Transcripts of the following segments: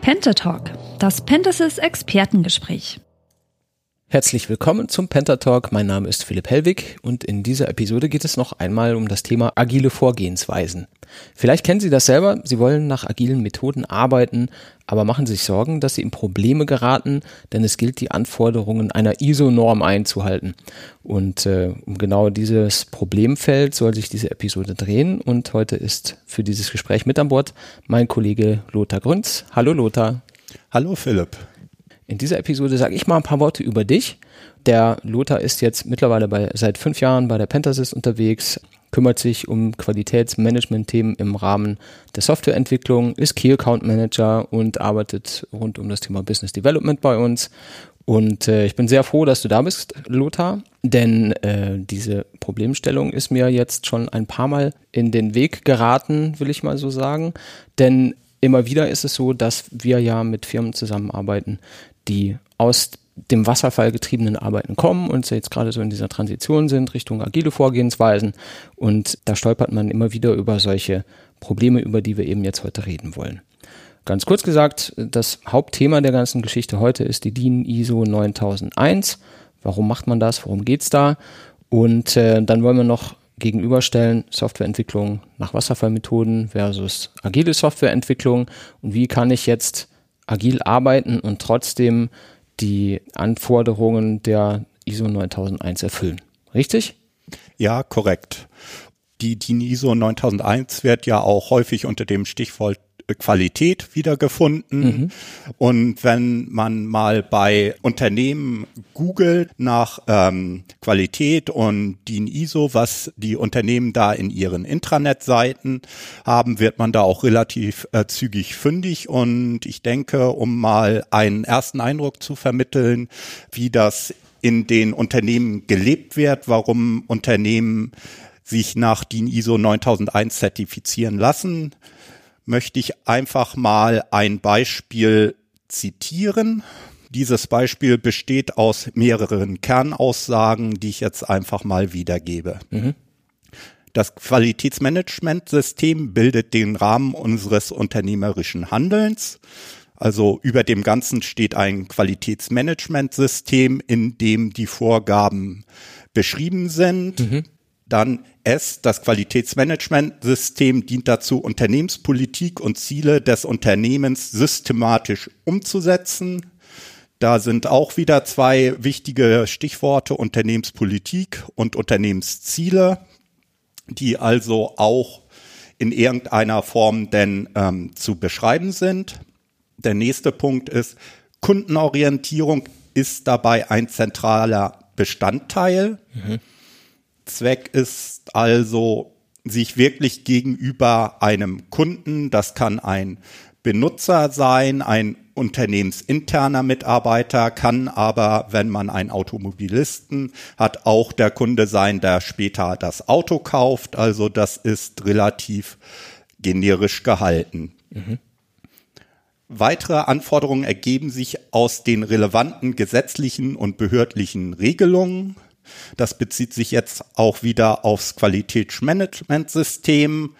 Pentatalk, das Pentasys Expertengespräch. Herzlich willkommen zum Pentatalk. Mein Name ist Philipp Hellwig und in dieser Episode geht es noch einmal um das Thema agile Vorgehensweisen. Vielleicht kennen Sie das selber. Sie wollen nach agilen Methoden arbeiten, aber machen sich Sorgen, dass Sie in Probleme geraten, denn es gilt, die Anforderungen einer ISO-Norm einzuhalten. Und äh, um genau dieses Problemfeld soll sich diese Episode drehen. Und heute ist für dieses Gespräch mit an Bord mein Kollege Lothar Grünz. Hallo Lothar. Hallo Philipp. In dieser Episode sage ich mal ein paar Worte über dich. Der Lothar ist jetzt mittlerweile bei, seit fünf Jahren bei der Pentasys unterwegs, kümmert sich um Qualitätsmanagement-Themen im Rahmen der Softwareentwicklung, ist Key Account Manager und arbeitet rund um das Thema Business Development bei uns. Und äh, ich bin sehr froh, dass du da bist, Lothar, denn äh, diese Problemstellung ist mir jetzt schon ein paar Mal in den Weg geraten, will ich mal so sagen. Denn immer wieder ist es so, dass wir ja mit Firmen zusammenarbeiten, die aus dem Wasserfall getriebenen Arbeiten kommen und jetzt gerade so in dieser Transition sind Richtung agile Vorgehensweisen. Und da stolpert man immer wieder über solche Probleme, über die wir eben jetzt heute reden wollen. Ganz kurz gesagt, das Hauptthema der ganzen Geschichte heute ist die DIN ISO 9001. Warum macht man das? Worum geht's da? Und äh, dann wollen wir noch gegenüberstellen Softwareentwicklung nach Wasserfallmethoden versus agile Softwareentwicklung und wie kann ich jetzt agil arbeiten und trotzdem die Anforderungen der ISO 9001 erfüllen. Richtig? Ja, korrekt. Die DIN ISO 9001 wird ja auch häufig unter dem Stichwort Qualität wiedergefunden. Mhm. Und wenn man mal bei Unternehmen googelt nach ähm, Qualität und DIN ISO, was die Unternehmen da in ihren Intranet-Seiten haben, wird man da auch relativ äh, zügig fündig. Und ich denke, um mal einen ersten Eindruck zu vermitteln, wie das in den Unternehmen gelebt wird, warum Unternehmen sich nach DIN ISO 9001 zertifizieren lassen, möchte ich einfach mal ein Beispiel zitieren. Dieses Beispiel besteht aus mehreren Kernaussagen, die ich jetzt einfach mal wiedergebe. Mhm. Das Qualitätsmanagementsystem bildet den Rahmen unseres unternehmerischen Handelns. Also über dem Ganzen steht ein Qualitätsmanagementsystem, in dem die Vorgaben beschrieben sind. Mhm. Dann S, das Qualitätsmanagementsystem dient dazu, Unternehmenspolitik und Ziele des Unternehmens systematisch umzusetzen. Da sind auch wieder zwei wichtige Stichworte Unternehmenspolitik und Unternehmensziele, die also auch in irgendeiner Form denn ähm, zu beschreiben sind. Der nächste Punkt ist, Kundenorientierung ist dabei ein zentraler Bestandteil. Mhm. Zweck ist also, sich wirklich gegenüber einem Kunden, das kann ein Benutzer sein, ein unternehmensinterner Mitarbeiter, kann aber, wenn man einen Automobilisten hat, auch der Kunde sein, der später das Auto kauft. Also das ist relativ generisch gehalten. Mhm. Weitere Anforderungen ergeben sich aus den relevanten gesetzlichen und behördlichen Regelungen. Das bezieht sich jetzt auch wieder aufs Qualitätsmanagementsystem,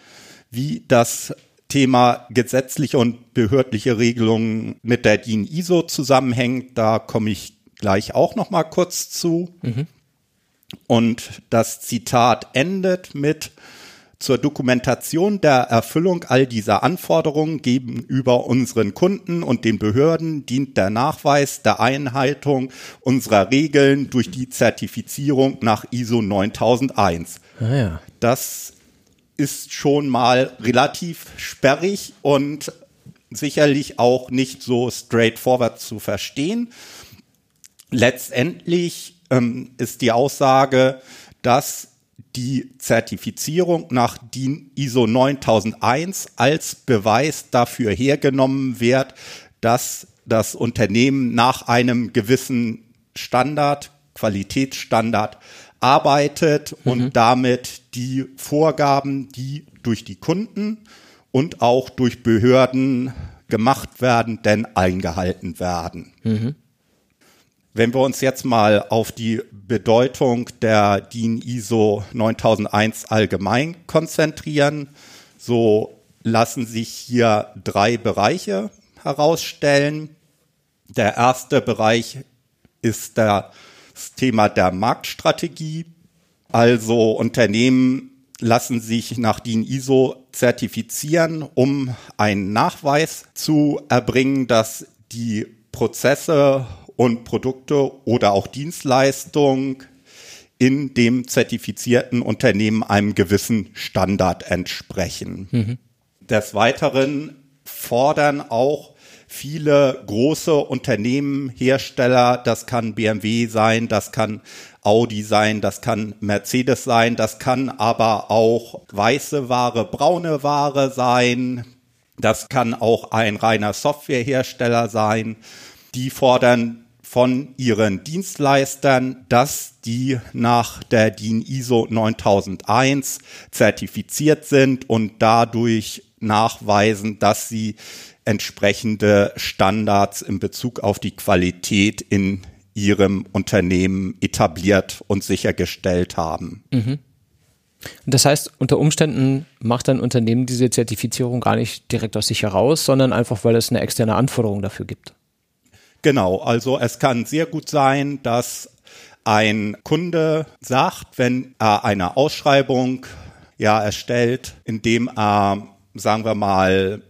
wie das Thema gesetzliche und behördliche Regelungen mit der DIN ISO zusammenhängt. Da komme ich gleich auch noch mal kurz zu. Mhm. Und das Zitat endet mit zur Dokumentation der Erfüllung all dieser Anforderungen gegenüber unseren Kunden und den Behörden dient der Nachweis der Einhaltung unserer Regeln durch die Zertifizierung nach ISO 9001. Ah ja. Das ist schon mal relativ sperrig und sicherlich auch nicht so straightforward zu verstehen. Letztendlich ähm, ist die Aussage, dass die Zertifizierung nach DIN ISO 9001 als Beweis dafür hergenommen wird, dass das Unternehmen nach einem gewissen Standard, Qualitätsstandard arbeitet mhm. und damit die Vorgaben, die durch die Kunden und auch durch Behörden gemacht werden, denn eingehalten werden. Mhm. Wenn wir uns jetzt mal auf die Bedeutung der DIN ISO 9001 allgemein konzentrieren, so lassen sich hier drei Bereiche herausstellen. Der erste Bereich ist das Thema der Marktstrategie. Also Unternehmen lassen sich nach DIN ISO zertifizieren, um einen Nachweis zu erbringen, dass die Prozesse und Produkte oder auch Dienstleistungen in dem zertifizierten Unternehmen einem gewissen Standard entsprechen. Mhm. Des Weiteren fordern auch viele große Unternehmen, Hersteller, das kann BMW sein, das kann Audi sein, das kann Mercedes sein, das kann aber auch weiße Ware, braune Ware sein, das kann auch ein reiner Softwarehersteller sein. Die fordern von ihren Dienstleistern, dass die nach der DIN ISO 9001 zertifiziert sind und dadurch nachweisen, dass sie entsprechende Standards in Bezug auf die Qualität in ihrem Unternehmen etabliert und sichergestellt haben. Mhm. Das heißt, unter Umständen macht ein Unternehmen diese Zertifizierung gar nicht direkt aus sich heraus, sondern einfach, weil es eine externe Anforderung dafür gibt. Genau, also es kann sehr gut sein, dass ein Kunde sagt, wenn er eine Ausschreibung ja erstellt, indem er, sagen wir mal,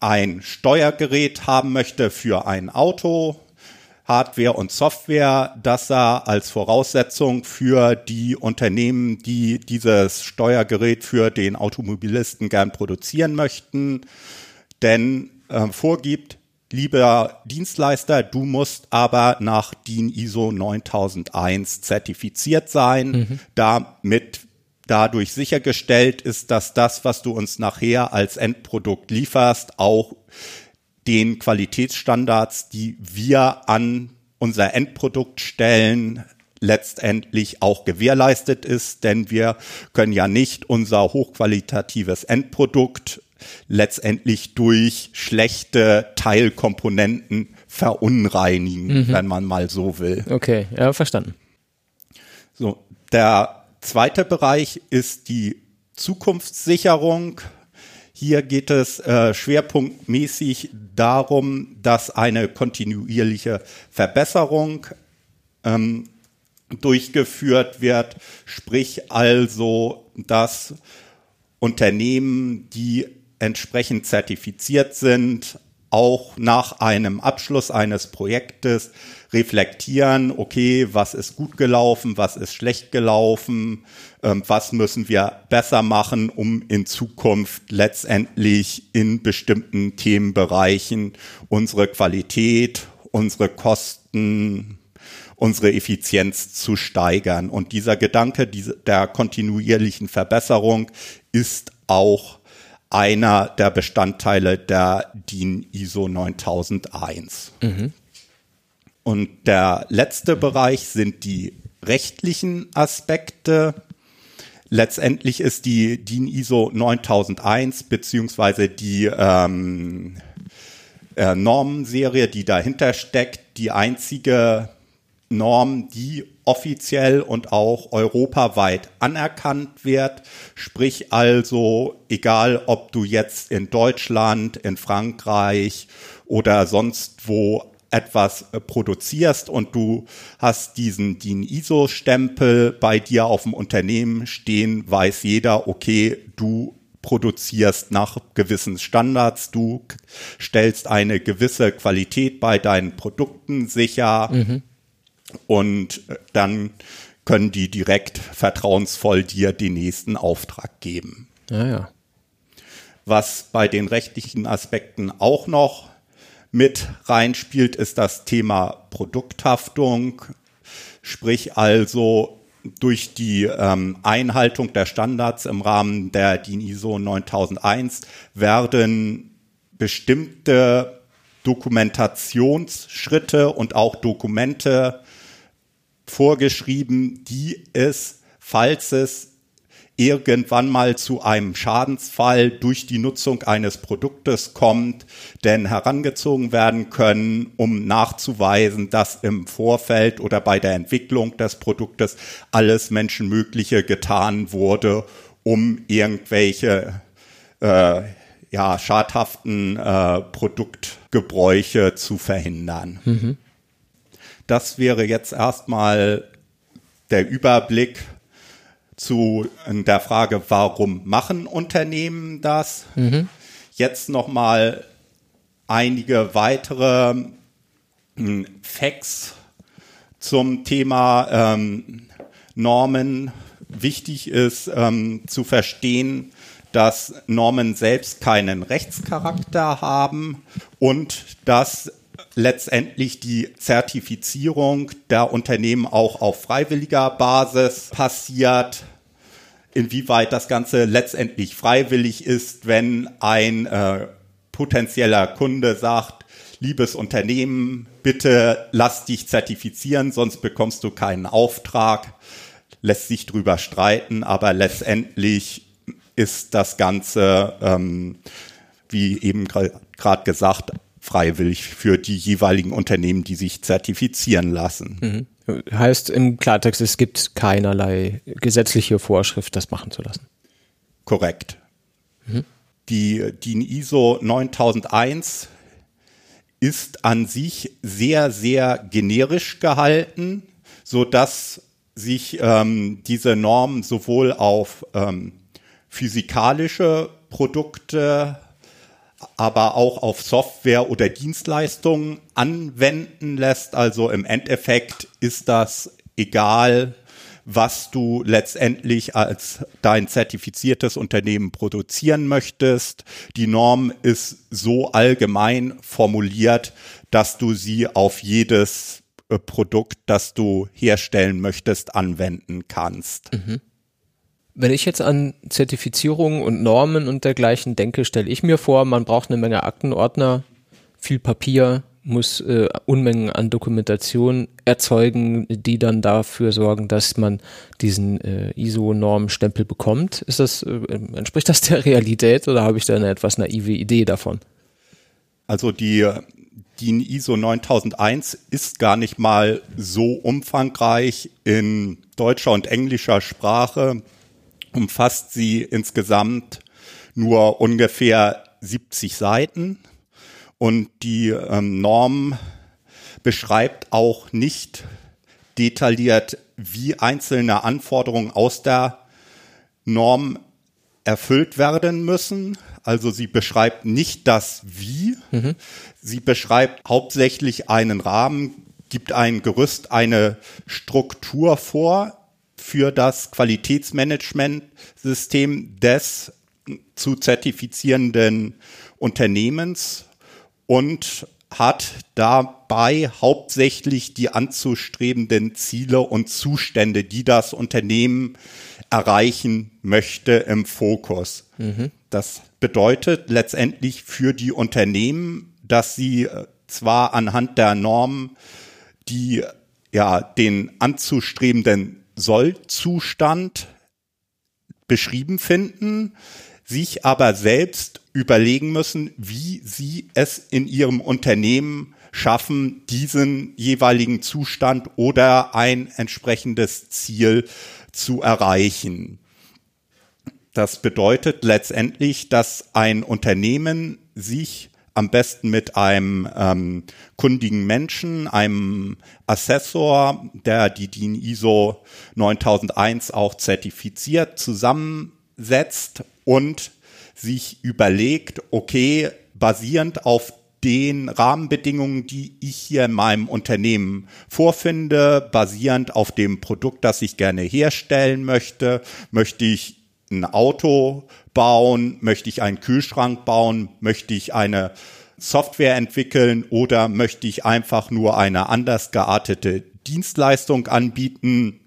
ein Steuergerät haben möchte für ein Auto, Hardware und Software, dass er als Voraussetzung für die Unternehmen, die dieses Steuergerät für den Automobilisten gern produzieren möchten, denn äh, vorgibt, lieber Dienstleister, du musst aber nach DIN ISO 9001 zertifiziert sein, mhm. damit dadurch sichergestellt ist, dass das, was du uns nachher als Endprodukt lieferst, auch den Qualitätsstandards, die wir an unser Endprodukt stellen, letztendlich auch gewährleistet ist, denn wir können ja nicht unser hochqualitatives Endprodukt letztendlich durch schlechte Teilkomponenten verunreinigen, mhm. wenn man mal so will. Okay, ja, verstanden. So, der zweite Bereich ist die Zukunftssicherung. Hier geht es äh, schwerpunktmäßig darum, dass eine kontinuierliche Verbesserung ähm, durchgeführt wird, sprich also, dass Unternehmen, die entsprechend zertifiziert sind, auch nach einem Abschluss eines Projektes reflektieren, okay, was ist gut gelaufen, was ist schlecht gelaufen, ähm, was müssen wir besser machen, um in Zukunft letztendlich in bestimmten Themenbereichen unsere Qualität, unsere Kosten, unsere Effizienz zu steigern. Und dieser Gedanke der kontinuierlichen Verbesserung ist auch einer der Bestandteile der DIN ISO 9001. Mhm. Und der letzte Bereich sind die rechtlichen Aspekte. Letztendlich ist die DIN ISO 9001 beziehungsweise die ähm, äh, Normenserie, die dahinter steckt, die einzige Norm, die offiziell und auch europaweit anerkannt wird. Sprich also, egal ob du jetzt in Deutschland, in Frankreich oder sonst wo etwas äh, produzierst und du hast diesen DIN ISO Stempel bei dir auf dem Unternehmen stehen, weiß jeder, okay, du produzierst nach gewissen Standards, du stellst eine gewisse Qualität bei deinen Produkten sicher. Mhm und dann können die direkt vertrauensvoll dir den nächsten Auftrag geben. Ja, ja. Was bei den rechtlichen Aspekten auch noch mit reinspielt, ist das Thema Produkthaftung. Sprich also durch die ähm, Einhaltung der Standards im Rahmen der DIN ISO 9001 werden bestimmte Dokumentationsschritte und auch Dokumente vorgeschrieben, die es, falls es irgendwann mal zu einem Schadensfall durch die Nutzung eines Produktes kommt, denn herangezogen werden können, um nachzuweisen, dass im Vorfeld oder bei der Entwicklung des Produktes alles Menschenmögliche getan wurde, um irgendwelche äh, ja, schadhaften äh, Produktgebräuche zu verhindern. Mhm. Das wäre jetzt erstmal der Überblick zu der Frage, warum machen Unternehmen das? Mhm. Jetzt nochmal einige weitere hm, Facts zum Thema ähm, Normen. Wichtig ist ähm, zu verstehen, dass Normen selbst keinen Rechtscharakter haben und dass letztendlich die Zertifizierung der Unternehmen auch auf freiwilliger Basis passiert. Inwieweit das Ganze letztendlich freiwillig ist, wenn ein äh, potenzieller Kunde sagt, liebes Unternehmen, bitte lass dich zertifizieren, sonst bekommst du keinen Auftrag, lässt sich drüber streiten, aber letztendlich ist das Ganze, ähm, wie eben gerade gesagt, freiwillig für die jeweiligen Unternehmen, die sich zertifizieren lassen. Mhm. Heißt im Klartext, es gibt keinerlei gesetzliche Vorschrift, das machen zu lassen. Korrekt. Mhm. Die DIN ISO 9001 ist an sich sehr, sehr generisch gehalten, so dass sich ähm, diese Norm sowohl auf ähm, physikalische Produkte aber auch auf Software oder Dienstleistungen anwenden lässt. Also im Endeffekt ist das egal, was du letztendlich als dein zertifiziertes Unternehmen produzieren möchtest. Die Norm ist so allgemein formuliert, dass du sie auf jedes äh, Produkt, das du herstellen möchtest, anwenden kannst. Mhm. Wenn ich jetzt an Zertifizierungen und Normen und dergleichen denke, stelle ich mir vor, man braucht eine Menge Aktenordner, viel Papier, muss äh, Unmengen an Dokumentation erzeugen, die dann dafür sorgen, dass man diesen äh, ISO-Norm-Stempel bekommt. Ist das, äh, entspricht das der Realität oder habe ich da eine etwas naive Idee davon? Also die, die ISO 9001 ist gar nicht mal so umfangreich in deutscher und englischer Sprache umfasst sie insgesamt nur ungefähr 70 Seiten und die ähm, Norm beschreibt auch nicht detailliert, wie einzelne Anforderungen aus der Norm erfüllt werden müssen. Also sie beschreibt nicht das Wie, mhm. sie beschreibt hauptsächlich einen Rahmen, gibt ein Gerüst, eine Struktur vor, für das Qualitätsmanagementsystem des zu zertifizierenden Unternehmens und hat dabei hauptsächlich die anzustrebenden Ziele und Zustände, die das Unternehmen erreichen möchte, im Fokus. Mhm. Das bedeutet letztendlich für die Unternehmen, dass sie äh, zwar anhand der Normen die ja den anzustrebenden Sollzustand beschrieben finden, sich aber selbst überlegen müssen, wie sie es in ihrem Unternehmen schaffen, diesen jeweiligen Zustand oder ein entsprechendes Ziel zu erreichen. Das bedeutet letztendlich, dass ein Unternehmen sich am besten mit einem ähm, kundigen Menschen, einem Assessor, der die DIN ISO 9001 auch zertifiziert, zusammensetzt und sich überlegt, okay, basierend auf den Rahmenbedingungen, die ich hier in meinem Unternehmen vorfinde, basierend auf dem Produkt, das ich gerne herstellen möchte, möchte ich ein Auto bauen? Möchte ich einen Kühlschrank bauen? Möchte ich eine Software entwickeln oder möchte ich einfach nur eine anders geartete Dienstleistung anbieten?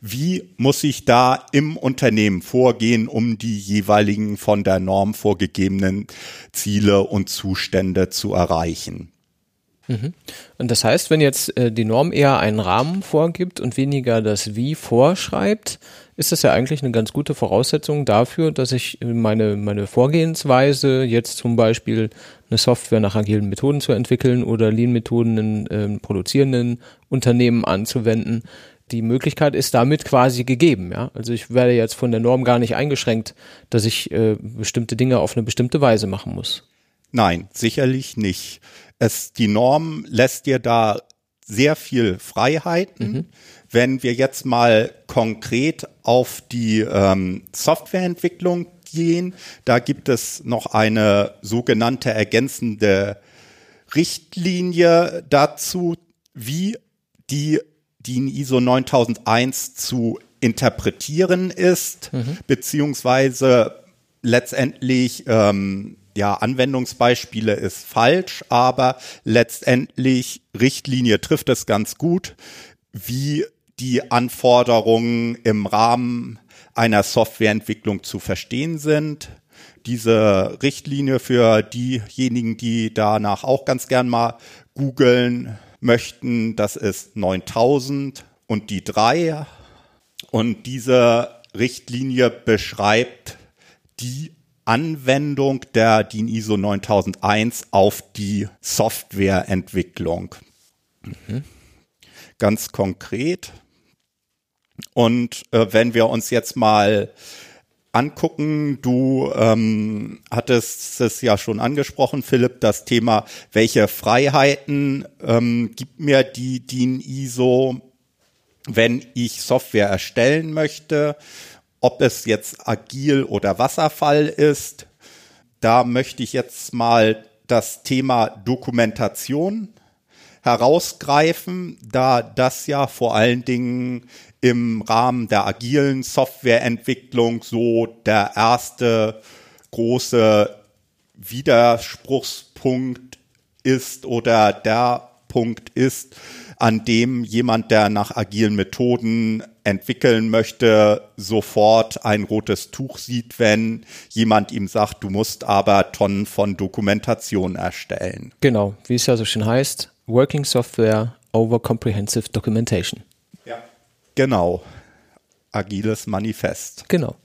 Wie muss ich da im Unternehmen vorgehen, um die jeweiligen von der Norm vorgegebenen Ziele und Zustände zu erreichen? Mhm. Und das heißt, wenn jetzt äh, die Norm eher einen Rahmen vorgibt und weniger das Wie vorschreibt, ist das ja eigentlich eine ganz gute Voraussetzung dafür, dass ich meine, meine Vorgehensweise, jetzt zum Beispiel eine Software nach agilen Methoden zu entwickeln oder Lean-Methoden in äh, produzierenden Unternehmen anzuwenden, die Möglichkeit ist damit quasi gegeben, ja. Also ich werde jetzt von der Norm gar nicht eingeschränkt, dass ich äh, bestimmte Dinge auf eine bestimmte Weise machen muss. Nein, sicherlich nicht. Es, die Norm lässt dir da sehr viel Freiheiten. Mhm. Wenn wir jetzt mal konkret auf die ähm, Softwareentwicklung gehen, da gibt es noch eine sogenannte ergänzende Richtlinie dazu, wie die DIN ISO 9001 zu interpretieren ist, mhm. beziehungsweise letztendlich ähm, ja, Anwendungsbeispiele ist falsch, aber letztendlich Richtlinie trifft es ganz gut, wie die Anforderungen im Rahmen einer Softwareentwicklung zu verstehen sind. Diese Richtlinie für diejenigen, die danach auch ganz gern mal googeln möchten, das ist 9000 und die drei. Und diese Richtlinie beschreibt die Anwendung der DIN ISO 9001 auf die Softwareentwicklung. Mhm. Ganz konkret. Und äh, wenn wir uns jetzt mal angucken, du ähm, hattest es ja schon angesprochen, Philipp, das Thema, welche Freiheiten ähm, gibt mir die DIN ISO, wenn ich Software erstellen möchte ob es jetzt agil oder Wasserfall ist, da möchte ich jetzt mal das Thema Dokumentation herausgreifen, da das ja vor allen Dingen im Rahmen der agilen Softwareentwicklung so der erste große Widerspruchspunkt ist oder der Punkt ist, an dem jemand, der nach agilen Methoden entwickeln möchte, sofort ein rotes Tuch sieht, wenn jemand ihm sagt, du musst aber Tonnen von Dokumentation erstellen. Genau, wie es ja so schön heißt, Working Software over Comprehensive Documentation. Genau. Agiles Manifest. Genau.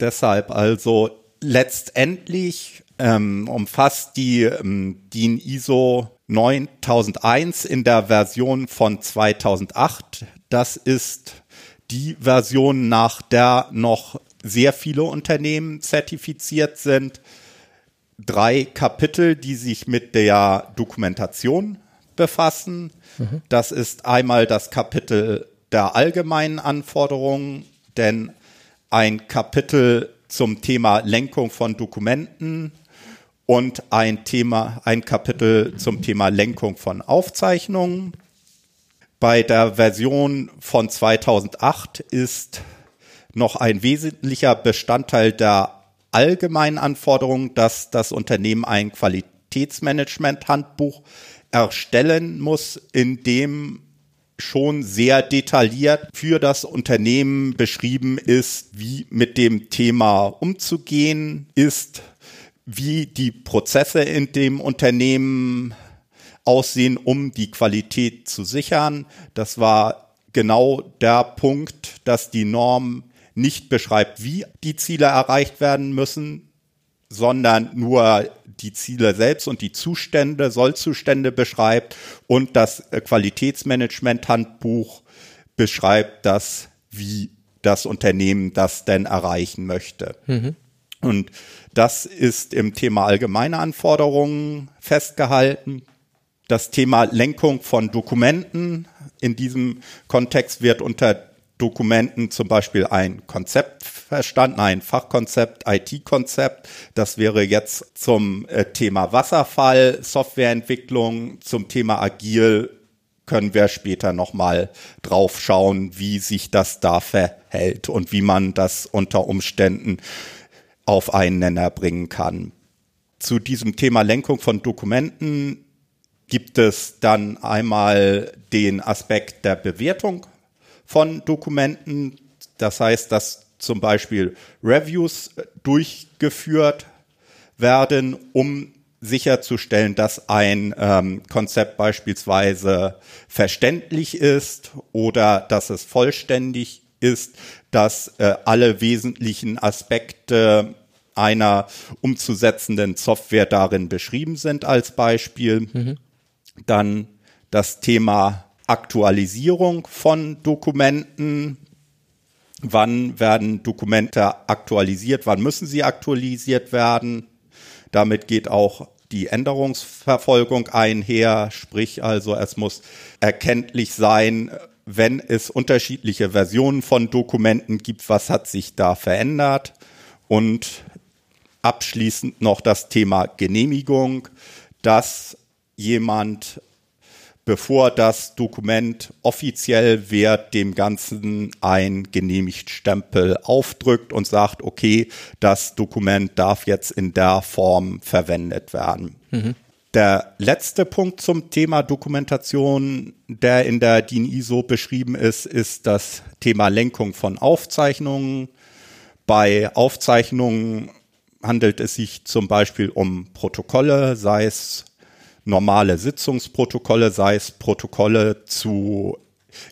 Deshalb also letztendlich ähm, umfasst die ähm, DIN ISO 9001 in der Version von 2008. Das ist die Version, nach der noch sehr viele Unternehmen zertifiziert sind. Drei Kapitel, die sich mit der Dokumentation befassen. Mhm. Das ist einmal das Kapitel der allgemeinen Anforderungen, denn ein Kapitel zum Thema Lenkung von Dokumenten und ein Thema, ein Kapitel zum Thema Lenkung von Aufzeichnungen. Bei der Version von 2008 ist noch ein wesentlicher Bestandteil der allgemeinen Anforderungen, dass das Unternehmen ein Qualitätsmanagement-Handbuch erstellen muss, in dem schon sehr detailliert für das Unternehmen beschrieben ist, wie mit dem Thema umzugehen ist, wie die Prozesse in dem Unternehmen aussehen, um die Qualität zu sichern. Das war genau der Punkt, dass die Norm nicht beschreibt, wie die Ziele erreicht werden müssen, sondern nur die Ziele selbst und die Zustände, Sollzustände beschreibt und das Qualitätsmanagement-Handbuch beschreibt das, wie das Unternehmen das denn erreichen möchte. Mhm. Und das ist im Thema allgemeine Anforderungen festgehalten. Das Thema Lenkung von Dokumenten. In diesem Kontext wird unter Dokumenten zum Beispiel ein Konzept verstanden, ein Fachkonzept, IT-Konzept. Das wäre jetzt zum äh, Thema Wasserfall, Softwareentwicklung, zum Thema Agil können wir später nochmal drauf schauen, wie sich das da verhält und wie man das unter Umständen auf einen Nenner bringen kann. Zu diesem Thema Lenkung von Dokumenten gibt es dann einmal den Aspekt der Bewertung von Dokumenten. Das heißt, dass zum Beispiel Reviews durchgeführt werden, um sicherzustellen, dass ein ähm, Konzept beispielsweise verständlich ist oder dass es vollständig ist, dass äh, alle wesentlichen Aspekte einer umzusetzenden Software darin beschrieben sind als Beispiel. Mhm. Dann das Thema Aktualisierung von Dokumenten. Wann werden Dokumente aktualisiert? Wann müssen sie aktualisiert werden? Damit geht auch die Änderungsverfolgung einher, sprich also es muss erkenntlich sein, wenn es unterschiedliche Versionen von Dokumenten gibt, was hat sich da verändert und abschließend noch das Thema Genehmigung, dass jemand bevor das Dokument offiziell wird, dem Ganzen ein Genehmigt-Stempel aufdrückt und sagt, okay, das Dokument darf jetzt in der Form verwendet werden. Mhm. Der letzte Punkt zum Thema Dokumentation, der in der DIN ISO beschrieben ist, ist das Thema Lenkung von Aufzeichnungen. Bei Aufzeichnungen handelt es sich zum Beispiel um Protokolle, sei es normale Sitzungsprotokolle, sei es Protokolle zu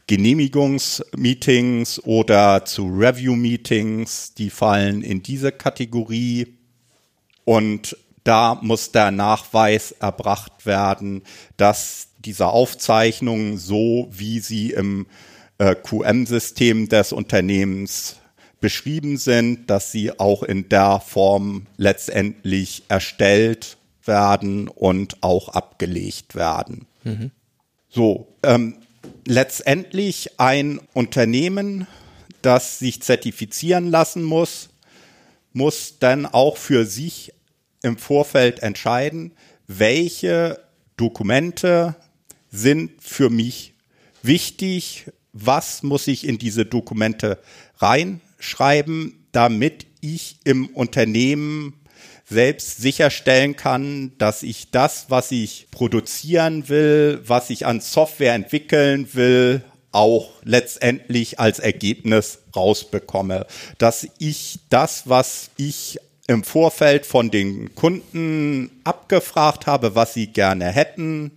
Genehmigungsmeetings oder zu Review-Meetings, die fallen in diese Kategorie. Und da muss der Nachweis erbracht werden, dass diese Aufzeichnungen so, wie sie im äh, QM-System des Unternehmens beschrieben sind, dass sie auch in der Form letztendlich erstellt werden und auch abgelegt werden. Mhm. So, ähm, letztendlich ein Unternehmen, das sich zertifizieren lassen muss, muss dann auch für sich im Vorfeld entscheiden, welche Dokumente sind für mich wichtig, was muss ich in diese Dokumente reinschreiben, damit ich im Unternehmen selbst sicherstellen kann, dass ich das, was ich produzieren will, was ich an Software entwickeln will, auch letztendlich als Ergebnis rausbekomme. Dass ich das, was ich im Vorfeld von den Kunden abgefragt habe, was sie gerne hätten,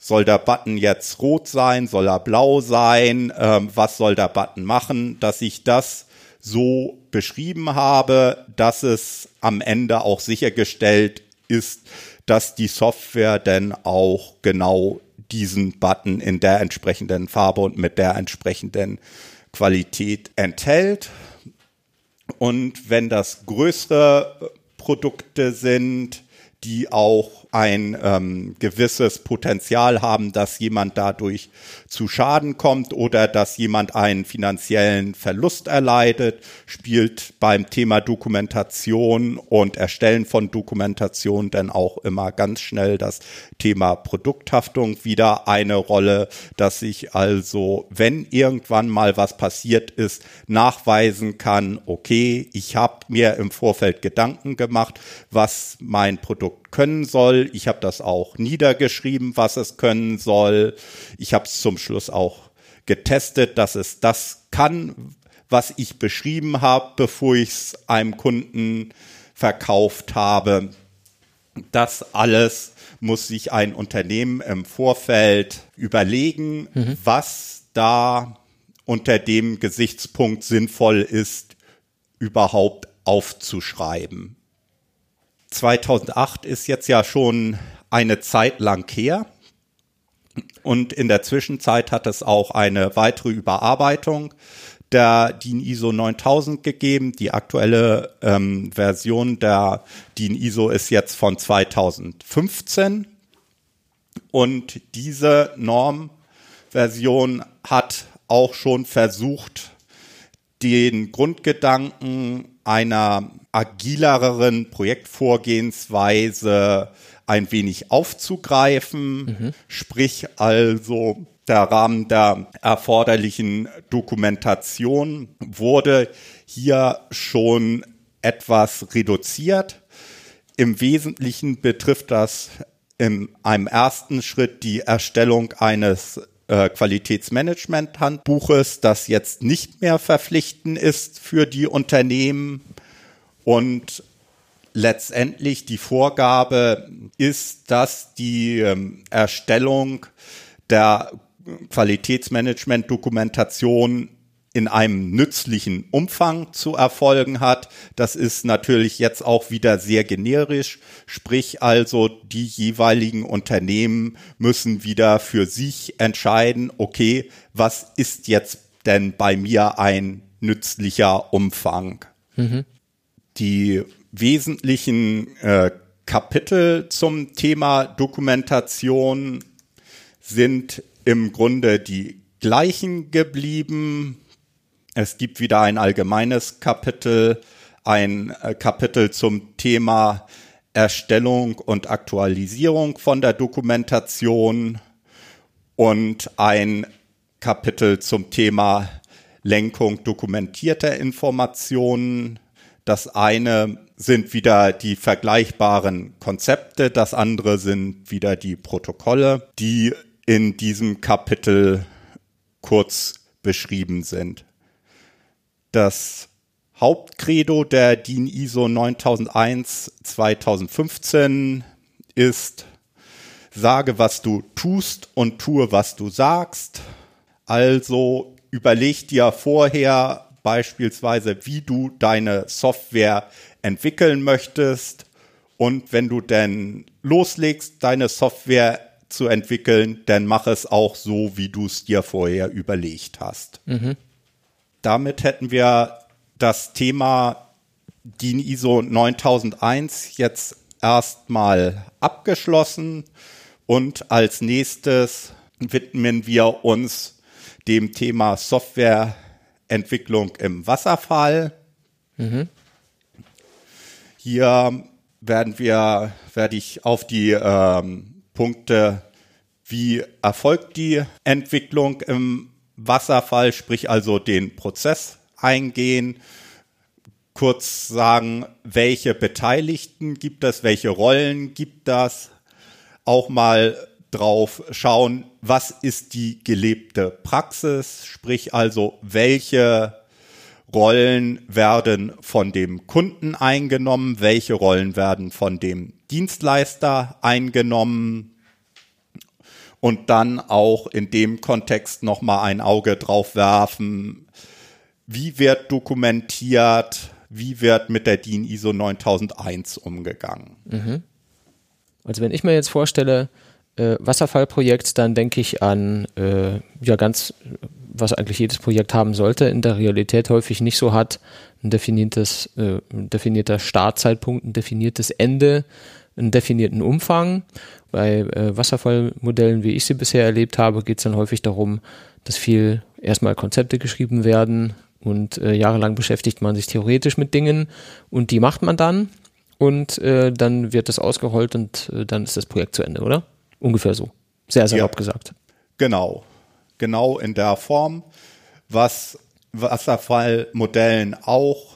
soll der Button jetzt rot sein? Soll er blau sein? Ähm, was soll der Button machen? Dass ich das so beschrieben habe, dass es am Ende auch sichergestellt ist, dass die Software dann auch genau diesen Button in der entsprechenden Farbe und mit der entsprechenden Qualität enthält. Und wenn das größere Produkte sind, die auch ein ähm, gewisses Potenzial haben, dass jemand dadurch zu Schaden kommt oder dass jemand einen finanziellen Verlust erleidet, spielt beim Thema Dokumentation und Erstellen von Dokumentation dann auch immer ganz schnell das Thema Produkthaftung wieder eine Rolle, dass ich also, wenn irgendwann mal was passiert ist, nachweisen kann, okay, ich habe mir im Vorfeld Gedanken gemacht, was mein Produkt können soll. Ich habe das auch niedergeschrieben, was es können soll. Ich habe es zum Schluss auch getestet, dass es das kann, was ich beschrieben habe, bevor ich es einem Kunden verkauft habe. Das alles muss sich ein Unternehmen im Vorfeld überlegen, mhm. was da unter dem Gesichtspunkt sinnvoll ist, überhaupt aufzuschreiben. 2008 ist jetzt ja schon eine Zeit lang her. Und in der Zwischenzeit hat es auch eine weitere Überarbeitung der DIN ISO 9000 gegeben. Die aktuelle ähm, Version der DIN ISO ist jetzt von 2015. Und diese Normversion hat auch schon versucht, den Grundgedanken einer agileren Projektvorgehensweise ein wenig aufzugreifen, mhm. sprich also der Rahmen der erforderlichen Dokumentation wurde hier schon etwas reduziert. Im Wesentlichen betrifft das in einem ersten Schritt die Erstellung eines äh, Qualitätsmanagement-Handbuches, das jetzt nicht mehr verpflichtend ist für die Unternehmen. Und letztendlich die Vorgabe ist, dass die ähm, Erstellung der Qualitätsmanagement-Dokumentation in einem nützlichen Umfang zu erfolgen hat. Das ist natürlich jetzt auch wieder sehr generisch, sprich also die jeweiligen Unternehmen müssen wieder für sich entscheiden, okay, was ist jetzt denn bei mir ein nützlicher Umfang? Mhm. Die wesentlichen äh, Kapitel zum Thema Dokumentation sind im Grunde die gleichen geblieben. Es gibt wieder ein allgemeines Kapitel, ein äh, Kapitel zum Thema Erstellung und Aktualisierung von der Dokumentation und ein Kapitel zum Thema Lenkung dokumentierter Informationen. Das eine sind wieder die vergleichbaren Konzepte, das andere sind wieder die Protokolle, die in diesem Kapitel kurz beschrieben sind. Das Hauptcredo der DIN ISO 9001 2015 ist, sage, was du tust und tue, was du sagst. Also überleg dir vorher beispielsweise, wie du deine Software entwickeln möchtest. Und wenn du denn loslegst, deine Software zu entwickeln, dann mach es auch so, wie du es dir vorher überlegt hast. Mhm damit hätten wir das Thema DIN ISO 9001 jetzt erstmal abgeschlossen und als nächstes widmen wir uns dem Thema Softwareentwicklung im Wasserfall. Mhm. Hier werden wir, werde ich auf die ähm, Punkte, wie erfolgt die Entwicklung im Wasserfall, sprich also den Prozess eingehen, kurz sagen, welche Beteiligten gibt es, welche Rollen gibt das, auch mal drauf schauen, was ist die gelebte Praxis, sprich also, welche Rollen werden von dem Kunden eingenommen, welche Rollen werden von dem Dienstleister eingenommen, und dann auch in dem Kontext nochmal ein Auge drauf werfen, wie wird dokumentiert, wie wird mit der DIN ISO 9001 umgegangen. Mhm. Also wenn ich mir jetzt vorstelle, äh, Wasserfallprojekt, dann denke ich an äh, ja ganz, was eigentlich jedes Projekt haben sollte, in der Realität häufig nicht so hat, ein definiertes, äh, ein definierter Startzeitpunkt, ein definiertes Ende, einen definierten Umfang bei äh, Wasserfallmodellen, wie ich sie bisher erlebt habe, geht es dann häufig darum, dass viel erstmal Konzepte geschrieben werden und äh, jahrelang beschäftigt man sich theoretisch mit Dingen und die macht man dann und äh, dann wird das ausgerollt und äh, dann ist das Projekt zu Ende, oder? Ungefähr so. Sehr, sehr ja, gesagt. Genau. Genau in der Form, was Wasserfallmodellen auch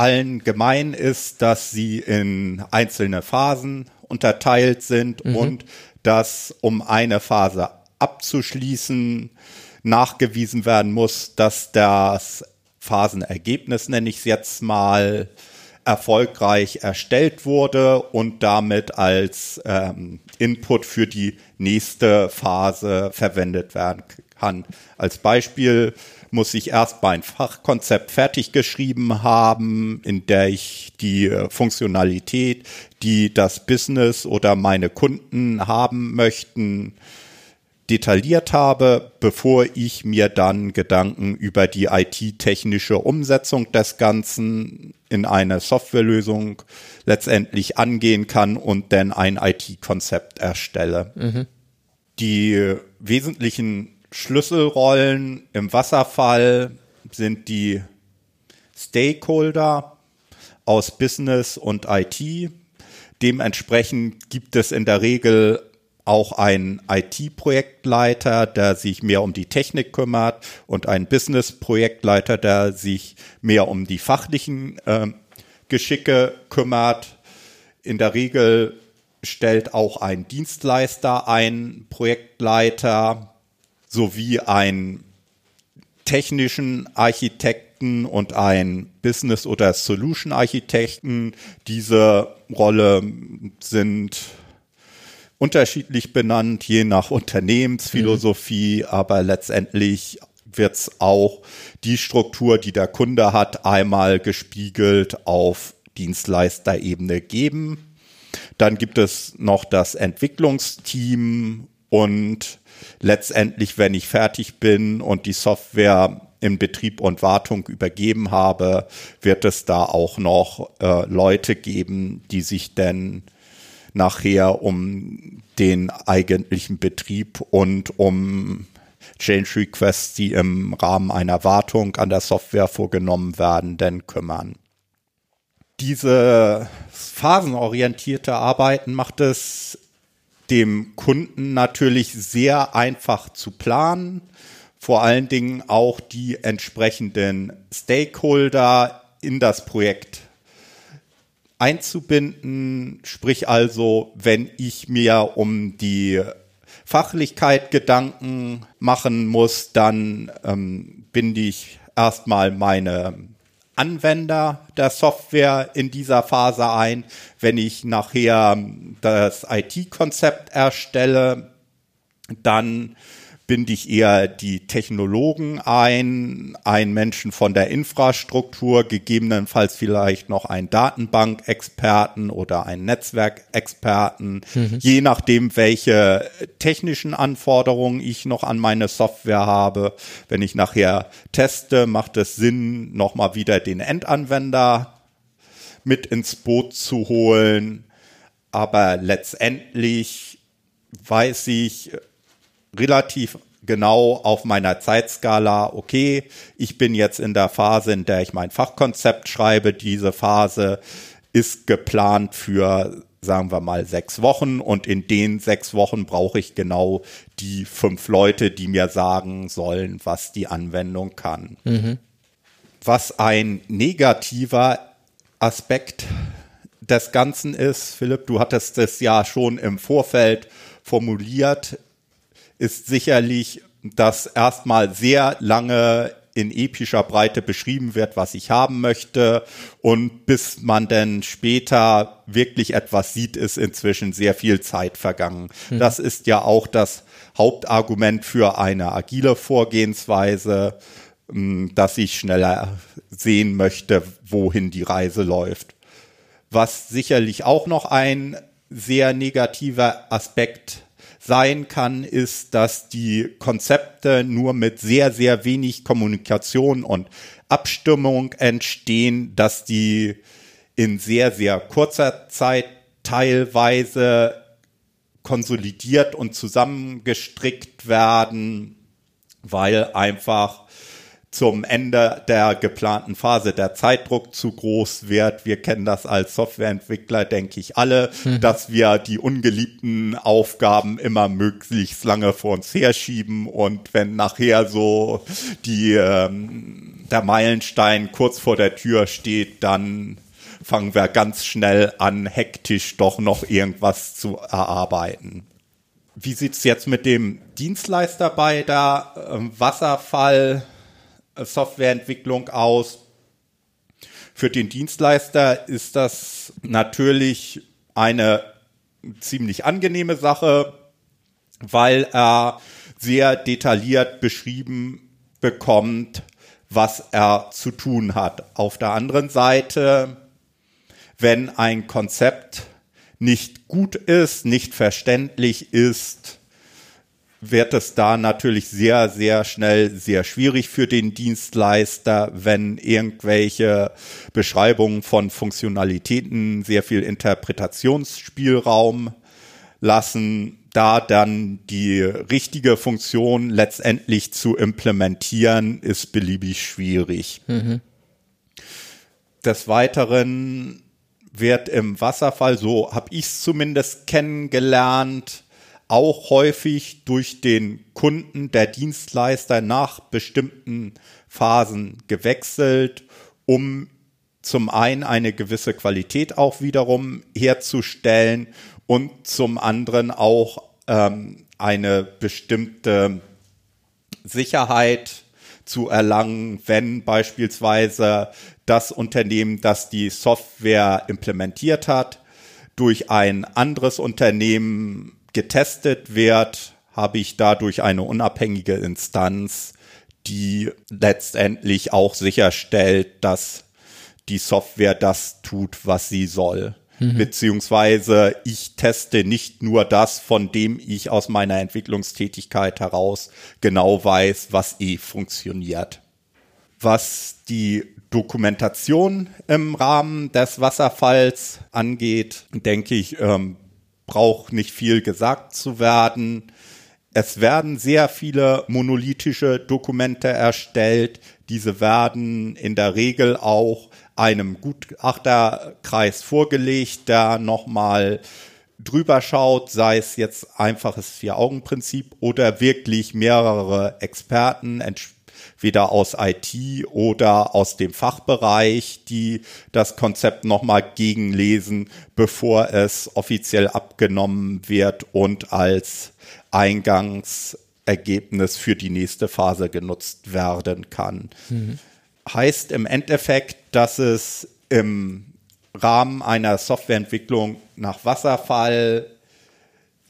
allen gemein ist, dass sie in einzelne Phasen unterteilt sind mhm. und dass um eine Phase abzuschließen nachgewiesen werden muss, dass das Phasenergebnis, nenne ich es jetzt mal, erfolgreich erstellt wurde und damit als ähm, Input für die nächste Phase verwendet werden kann. Als Beispiel muss ich erst mein Fachkonzept fertig geschrieben haben, in der ich die äh, Funktionalität, die das Business oder meine Kunden haben möchten, detailliert habe, bevor ich mir dann Gedanken über die IT-technische Umsetzung des Ganzen in eine Softwarelösung letztendlich angehen kann und dann ein IT-Konzept erstelle. Mhm. Die wesentlichen Schlüsselrollen im Wasserfall sind die Stakeholder aus Business und IT. Dementsprechend gibt es in der Regel auch einen IT-Projektleiter, der sich mehr um die Technik kümmert und einen Business-Projektleiter, der sich mehr um die fachlichen äh, Geschicke kümmert. In der Regel stellt auch ein Dienstleister einen Projektleiter sowie einen technischen Architekten und einen Business- oder Solution-Architekten. Diese Rolle sind unterschiedlich benannt, je nach Unternehmensphilosophie, mhm. aber letztendlich wird's auch die Struktur, die der Kunde hat, einmal gespiegelt auf Dienstleisterebene geben. Dann gibt es noch das Entwicklungsteam und letztendlich, wenn ich fertig bin und die Software in Betrieb und Wartung übergeben habe, wird es da auch noch äh, Leute geben, die sich denn nachher um den eigentlichen Betrieb und um Change Requests, die im Rahmen einer Wartung an der Software vorgenommen werden, denn kümmern. Diese phasenorientierte Arbeiten macht es dem Kunden natürlich sehr einfach zu planen, vor allen Dingen auch die entsprechenden Stakeholder in das Projekt einzubinden. Sprich also, wenn ich mir um die Fachlichkeit Gedanken machen muss, dann ähm, binde ich erstmal meine Anwender der Software in dieser Phase ein. Wenn ich nachher das IT-Konzept erstelle, dann binde ich eher die Technologen ein, einen Menschen von der Infrastruktur, gegebenenfalls vielleicht noch einen Datenbankexperten oder einen Netzwerkexperten, mhm. je nachdem, welche technischen Anforderungen ich noch an meine Software habe. Wenn ich nachher teste, macht es Sinn, nochmal wieder den Endanwender mit ins Boot zu holen. Aber letztendlich weiß ich, relativ genau auf meiner Zeitskala, okay, ich bin jetzt in der Phase, in der ich mein Fachkonzept schreibe. Diese Phase ist geplant für, sagen wir mal, sechs Wochen und in den sechs Wochen brauche ich genau die fünf Leute, die mir sagen sollen, was die Anwendung kann. Mhm. Was ein negativer Aspekt des Ganzen ist, Philipp, du hattest es ja schon im Vorfeld formuliert, ist sicherlich, dass erstmal sehr lange in epischer Breite beschrieben wird, was ich haben möchte. Und bis man dann später wirklich etwas sieht, ist inzwischen sehr viel Zeit vergangen. Mhm. Das ist ja auch das Hauptargument für eine agile Vorgehensweise, hm, dass ich schneller sehen möchte, wohin die Reise läuft. Was sicherlich auch noch ein sehr negativer Aspekt sein kann, ist, dass die Konzepte nur mit sehr, sehr wenig Kommunikation und Abstimmung entstehen, dass die in sehr, sehr kurzer Zeit teilweise konsolidiert und zusammengestrickt werden, weil einfach zum Ende der geplanten Phase der Zeitdruck zu groß wird. Wir kennen das als Softwareentwickler, denke ich alle, mhm. dass wir die ungeliebten Aufgaben immer möglichst lange vor uns herschieben und wenn nachher so die ähm, der Meilenstein kurz vor der Tür steht, dann fangen wir ganz schnell an, hektisch doch noch irgendwas zu erarbeiten. Wie sieht's jetzt mit dem Dienstleister bei der äh, Wasserfall Softwareentwicklung aus. Für den Dienstleister ist das natürlich eine ziemlich angenehme Sache, weil er sehr detailliert beschrieben bekommt, was er zu tun hat. Auf der anderen Seite, wenn ein Konzept nicht gut ist, nicht verständlich ist, wird es da natürlich sehr, sehr schnell sehr schwierig für den Dienstleister, wenn irgendwelche Beschreibungen von Funktionalitäten sehr viel Interpretationsspielraum lassen, da dann die richtige Funktion letztendlich zu implementieren, ist beliebig schwierig. Mhm. Des Weiteren wird im Wasserfall, so habe ich es zumindest kennengelernt, auch häufig durch den Kunden der Dienstleister nach bestimmten Phasen gewechselt, um zum einen eine gewisse Qualität auch wiederum herzustellen und zum anderen auch ähm, eine bestimmte Sicherheit zu erlangen, wenn beispielsweise das Unternehmen, das die Software implementiert hat, durch ein anderes Unternehmen getestet wird, habe ich dadurch eine unabhängige Instanz, die letztendlich auch sicherstellt, dass die Software das tut, was sie soll. Mhm. Beziehungsweise ich teste nicht nur das, von dem ich aus meiner Entwicklungstätigkeit heraus genau weiß, was eh funktioniert. Was die Dokumentation im Rahmen des Wasserfalls angeht, denke ich, ähm, braucht nicht viel gesagt zu werden. Es werden sehr viele monolithische Dokumente erstellt. Diese werden in der Regel auch einem Gutachterkreis vorgelegt, der nochmal drüber schaut, sei es jetzt einfaches Vier-Augen-Prinzip oder wirklich mehrere Experten, entweder aus IT oder aus dem Fachbereich, die das Konzept nochmal gegenlesen, bevor es offiziell abgenommen wird und als Eingangsergebnis für die nächste Phase genutzt werden kann. Mhm. Heißt im Endeffekt, dass es im Rahmen einer Softwareentwicklung nach Wasserfall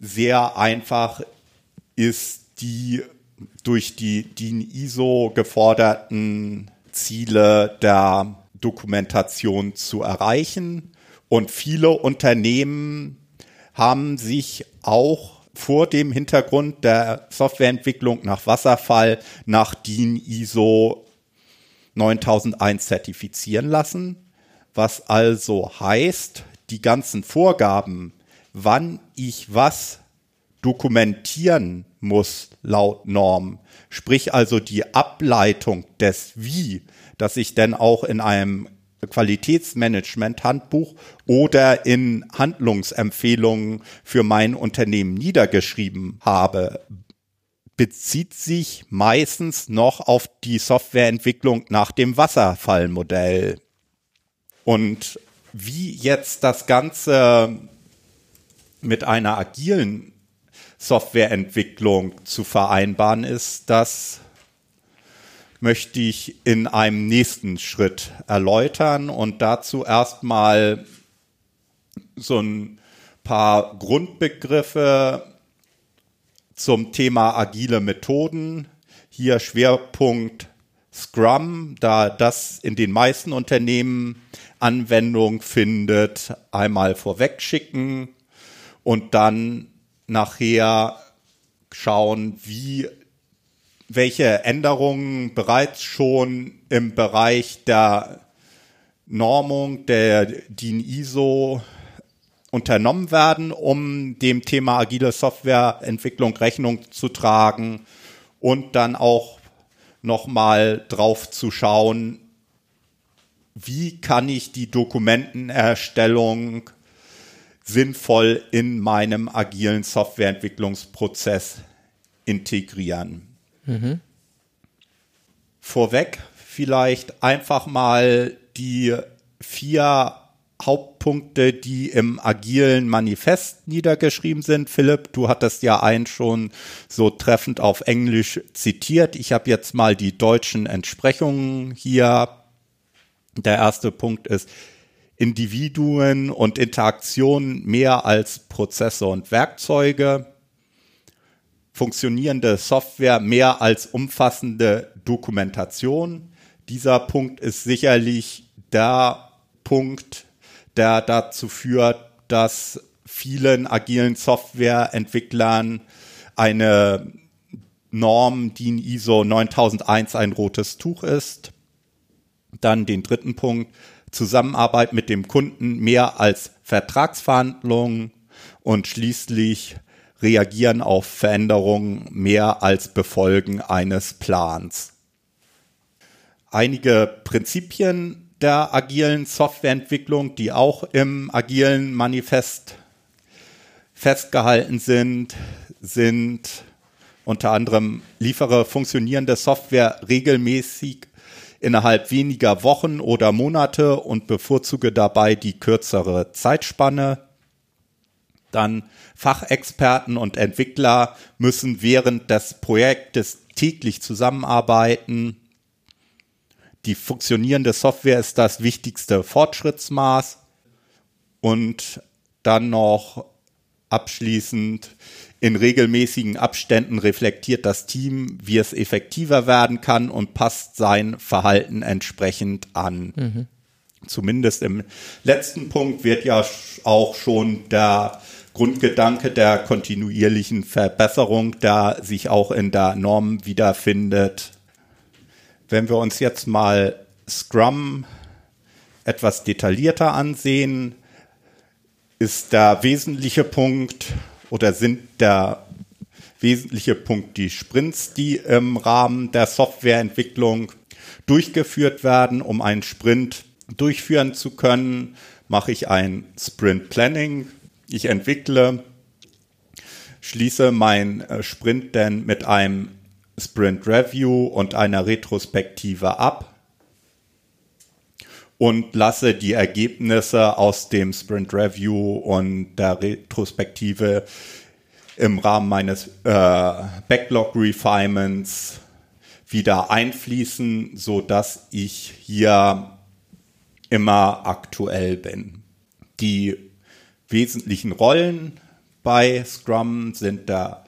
sehr einfach ist, die durch die DIN ISO geforderten Ziele der Dokumentation zu erreichen. Und viele Unternehmen haben sich auch vor dem Hintergrund der Softwareentwicklung nach Wasserfall nach DIN ISO 9001 zertifizieren lassen, was also heißt, die ganzen Vorgaben, wann ich was dokumentieren muss laut Norm, sprich also die Ableitung des Wie, dass ich denn auch in einem Qualitätsmanagement-Handbuch oder in Handlungsempfehlungen für mein Unternehmen niedergeschrieben habe, bezieht sich meistens noch auf die Softwareentwicklung nach dem Wasserfallmodell. Und wie jetzt das Ganze mit einer agilen Softwareentwicklung zu vereinbaren ist, das möchte ich in einem nächsten Schritt erläutern und dazu erstmal so ein paar Grundbegriffe zum Thema agile Methoden. Hier Schwerpunkt Scrum, da das in den meisten Unternehmen Anwendung findet, einmal vorweg schicken und dann nachher schauen, wie welche Änderungen bereits schon im Bereich der Normung der DIN ISO unternommen werden, um dem Thema agile Softwareentwicklung Rechnung zu tragen und dann auch nochmal drauf zu schauen, wie kann ich die Dokumentenerstellung sinnvoll in meinem agilen Softwareentwicklungsprozess integrieren. Mhm. Vorweg vielleicht einfach mal die vier Hauptpunkte, die im agilen Manifest niedergeschrieben sind. Philipp, du hattest ja einen schon so treffend auf Englisch zitiert. Ich habe jetzt mal die deutschen Entsprechungen hier. Der erste Punkt ist Individuen und Interaktionen mehr als Prozesse und Werkzeuge. Funktionierende Software mehr als umfassende Dokumentation. Dieser Punkt ist sicherlich der Punkt, der dazu führt, dass vielen agilen Softwareentwicklern eine Norm DIN ISO 9001 ein rotes Tuch ist. Dann den dritten Punkt, Zusammenarbeit mit dem Kunden mehr als Vertragsverhandlungen und schließlich reagieren auf Veränderungen mehr als Befolgen eines Plans. Einige Prinzipien der agilen Softwareentwicklung, die auch im agilen Manifest festgehalten sind, sind unter anderem liefere funktionierende Software regelmäßig innerhalb weniger Wochen oder Monate und bevorzuge dabei die kürzere Zeitspanne. Dann Fachexperten und Entwickler müssen während des Projektes täglich zusammenarbeiten die funktionierende Software ist das wichtigste Fortschrittsmaß. Und dann noch abschließend in regelmäßigen Abständen reflektiert das Team, wie es effektiver werden kann und passt sein Verhalten entsprechend an. Mhm. Zumindest im letzten Punkt wird ja auch schon der Grundgedanke der kontinuierlichen Verbesserung, der sich auch in der Norm wiederfindet. Wenn wir uns jetzt mal Scrum etwas detaillierter ansehen, ist der wesentliche Punkt oder sind der wesentliche Punkt die Sprints, die im Rahmen der Softwareentwicklung durchgeführt werden. Um einen Sprint durchführen zu können, mache ich ein Sprint Planning. Ich entwickle, schließe mein äh, Sprint dann mit einem Sprint Review und einer Retrospektive ab und lasse die Ergebnisse aus dem Sprint Review und der Retrospektive im Rahmen meines äh, Backlog Refinements wieder einfließen, so dass ich hier immer aktuell bin. Die wesentlichen Rollen bei Scrum sind der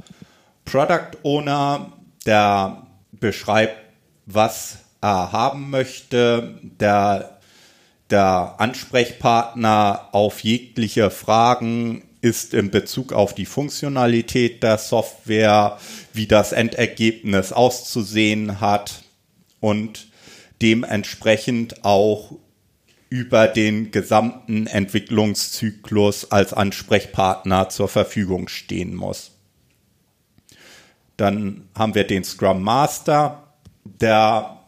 Product Owner, der beschreibt, was er haben möchte, der der Ansprechpartner auf jegliche Fragen ist in Bezug auf die Funktionalität der Software, wie das Endergebnis auszusehen hat und dementsprechend auch über den gesamten Entwicklungszyklus als Ansprechpartner zur Verfügung stehen muss. Dann haben wir den Scrum Master, der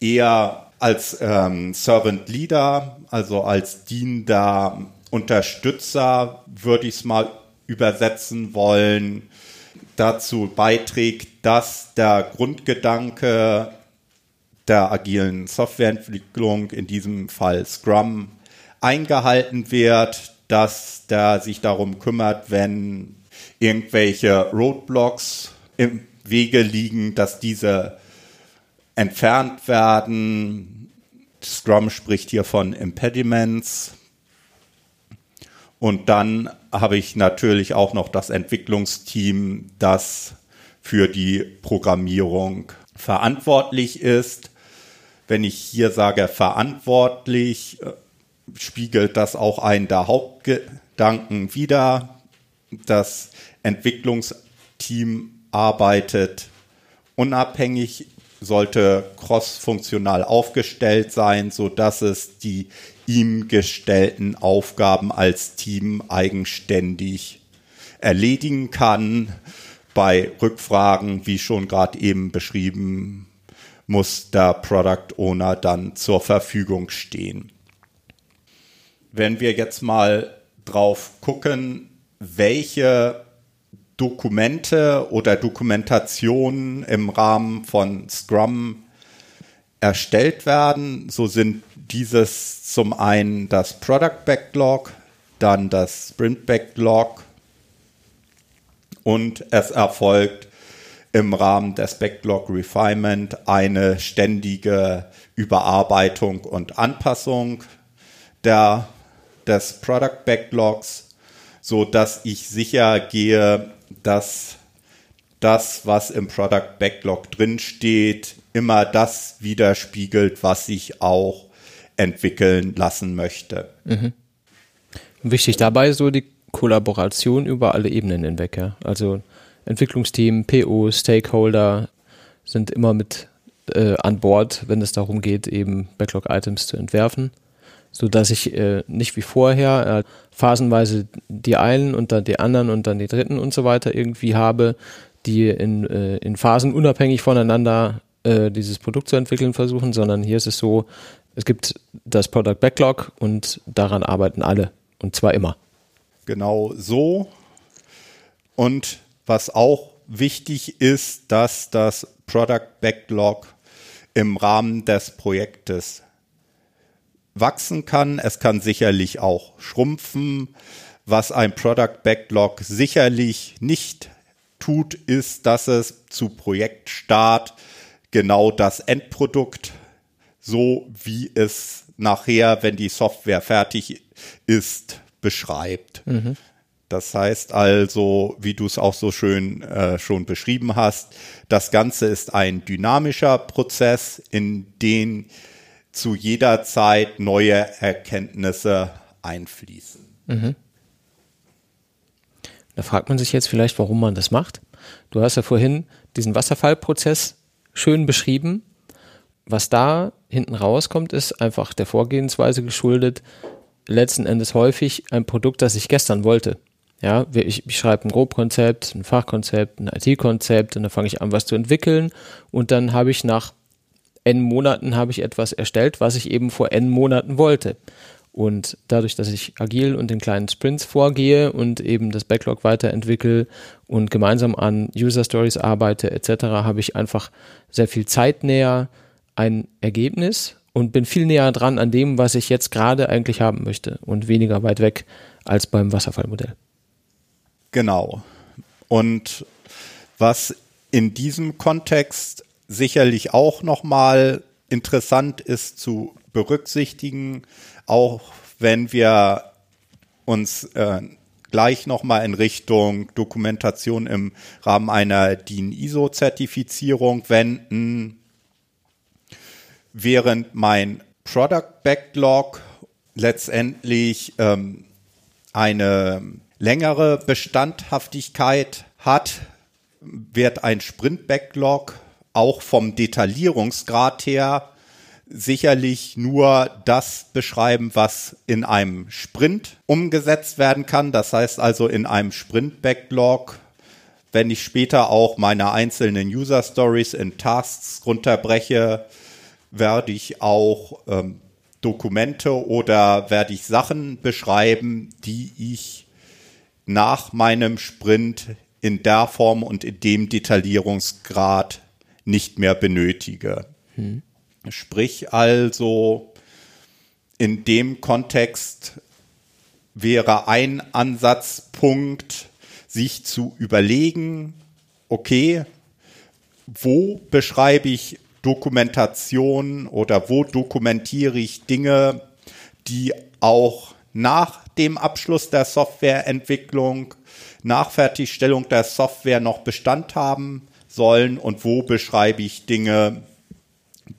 eher als ähm, Servant Leader, also als dienender Unterstützer, würde ich es mal übersetzen wollen, dazu beiträgt, dass der Grundgedanke der agilen Softwareentwicklung, in diesem Fall Scrum, eingehalten wird, dass der sich darum kümmert, wenn irgendwelche Roadblocks im Wege liegen, dass diese entfernt werden. Scrum spricht hier von Impediments. Und dann habe ich natürlich auch noch das Entwicklungsteam, das für die Programmierung verantwortlich ist. Wenn ich hier sage verantwortlich, äh, spiegelt das auch einen der Hauptgedanken wider. Das Entwicklungsteam arbeitet unabhängig sollte cross-funktional aufgestellt sein, so dass es die ihm gestellten Aufgaben als Team eigenständig erledigen kann. Bei Rückfragen, wie schon gerade eben beschrieben, muss der Product Owner dann zur Verfügung stehen. Wenn wir jetzt mal drauf gucken, welche Dokumente oder Dokumentationen im Rahmen von Scrum erstellt werden. So sind dieses zum einen das Product Backlog, dann das Sprint Backlog und es erfolgt im Rahmen des Backlog Refinement eine ständige Überarbeitung und Anpassung der, des Product Backlogs, so dass ich sicher gehe, dass das, was im Product Backlog drinsteht, immer das widerspiegelt, was ich auch entwickeln lassen möchte. Mhm. Wichtig dabei so die Kollaboration über alle Ebenen hinweg. Ja? Also Entwicklungsteam, PO, Stakeholder sind immer mit äh, an Bord, wenn es darum geht, eben Backlog-Items zu entwerfen so dass ich äh, nicht wie vorher äh, phasenweise die einen und dann die anderen und dann die dritten und so weiter irgendwie habe, die in, äh, in Phasen unabhängig voneinander äh, dieses Produkt zu entwickeln versuchen, sondern hier ist es so, es gibt das Product Backlog und daran arbeiten alle und zwar immer. Genau so. Und was auch wichtig ist, dass das Product Backlog im Rahmen des Projektes wachsen kann. Es kann sicherlich auch schrumpfen. Was ein Product Backlog sicherlich nicht tut, ist, dass es zu Projektstart genau das Endprodukt, so wie es nachher, wenn die Software fertig ist, beschreibt. Mhm. Das heißt also, wie du es auch so schön äh, schon beschrieben hast, das Ganze ist ein dynamischer Prozess, in den zu jeder Zeit neue Erkenntnisse einfließen. Mhm. Da fragt man sich jetzt vielleicht, warum man das macht. Du hast ja vorhin diesen Wasserfallprozess schön beschrieben. Was da hinten rauskommt, ist einfach der Vorgehensweise geschuldet, letzten Endes häufig ein Produkt, das ich gestern wollte. Ja, ich, ich schreibe ein Grobkonzept, ein Fachkonzept, ein IT-Konzept und dann fange ich an, was zu entwickeln und dann habe ich nach n Monaten habe ich etwas erstellt, was ich eben vor n Monaten wollte. Und dadurch, dass ich agil und in kleinen Sprints vorgehe und eben das Backlog weiterentwickle und gemeinsam an User Stories arbeite etc., habe ich einfach sehr viel zeitnäher ein Ergebnis und bin viel näher dran an dem, was ich jetzt gerade eigentlich haben möchte und weniger weit weg als beim Wasserfallmodell. Genau. Und was in diesem Kontext sicherlich auch nochmal interessant ist zu berücksichtigen, auch wenn wir uns äh, gleich nochmal in Richtung Dokumentation im Rahmen einer DIN-ISO-Zertifizierung wenden, während mein Product Backlog letztendlich ähm, eine längere Bestandhaftigkeit hat, wird ein Sprint-Backlog auch vom Detaillierungsgrad her sicherlich nur das beschreiben, was in einem Sprint umgesetzt werden kann. Das heißt also in einem Sprint-Backlog, wenn ich später auch meine einzelnen User Stories in Tasks runterbreche, werde ich auch ähm, Dokumente oder werde ich Sachen beschreiben, die ich nach meinem Sprint in der Form und in dem Detaillierungsgrad nicht mehr benötige. Hm. Sprich also, in dem Kontext wäre ein Ansatzpunkt, sich zu überlegen, okay, wo beschreibe ich Dokumentation oder wo dokumentiere ich Dinge, die auch nach dem Abschluss der Softwareentwicklung, nach Fertigstellung der Software noch Bestand haben sollen und wo beschreibe ich Dinge,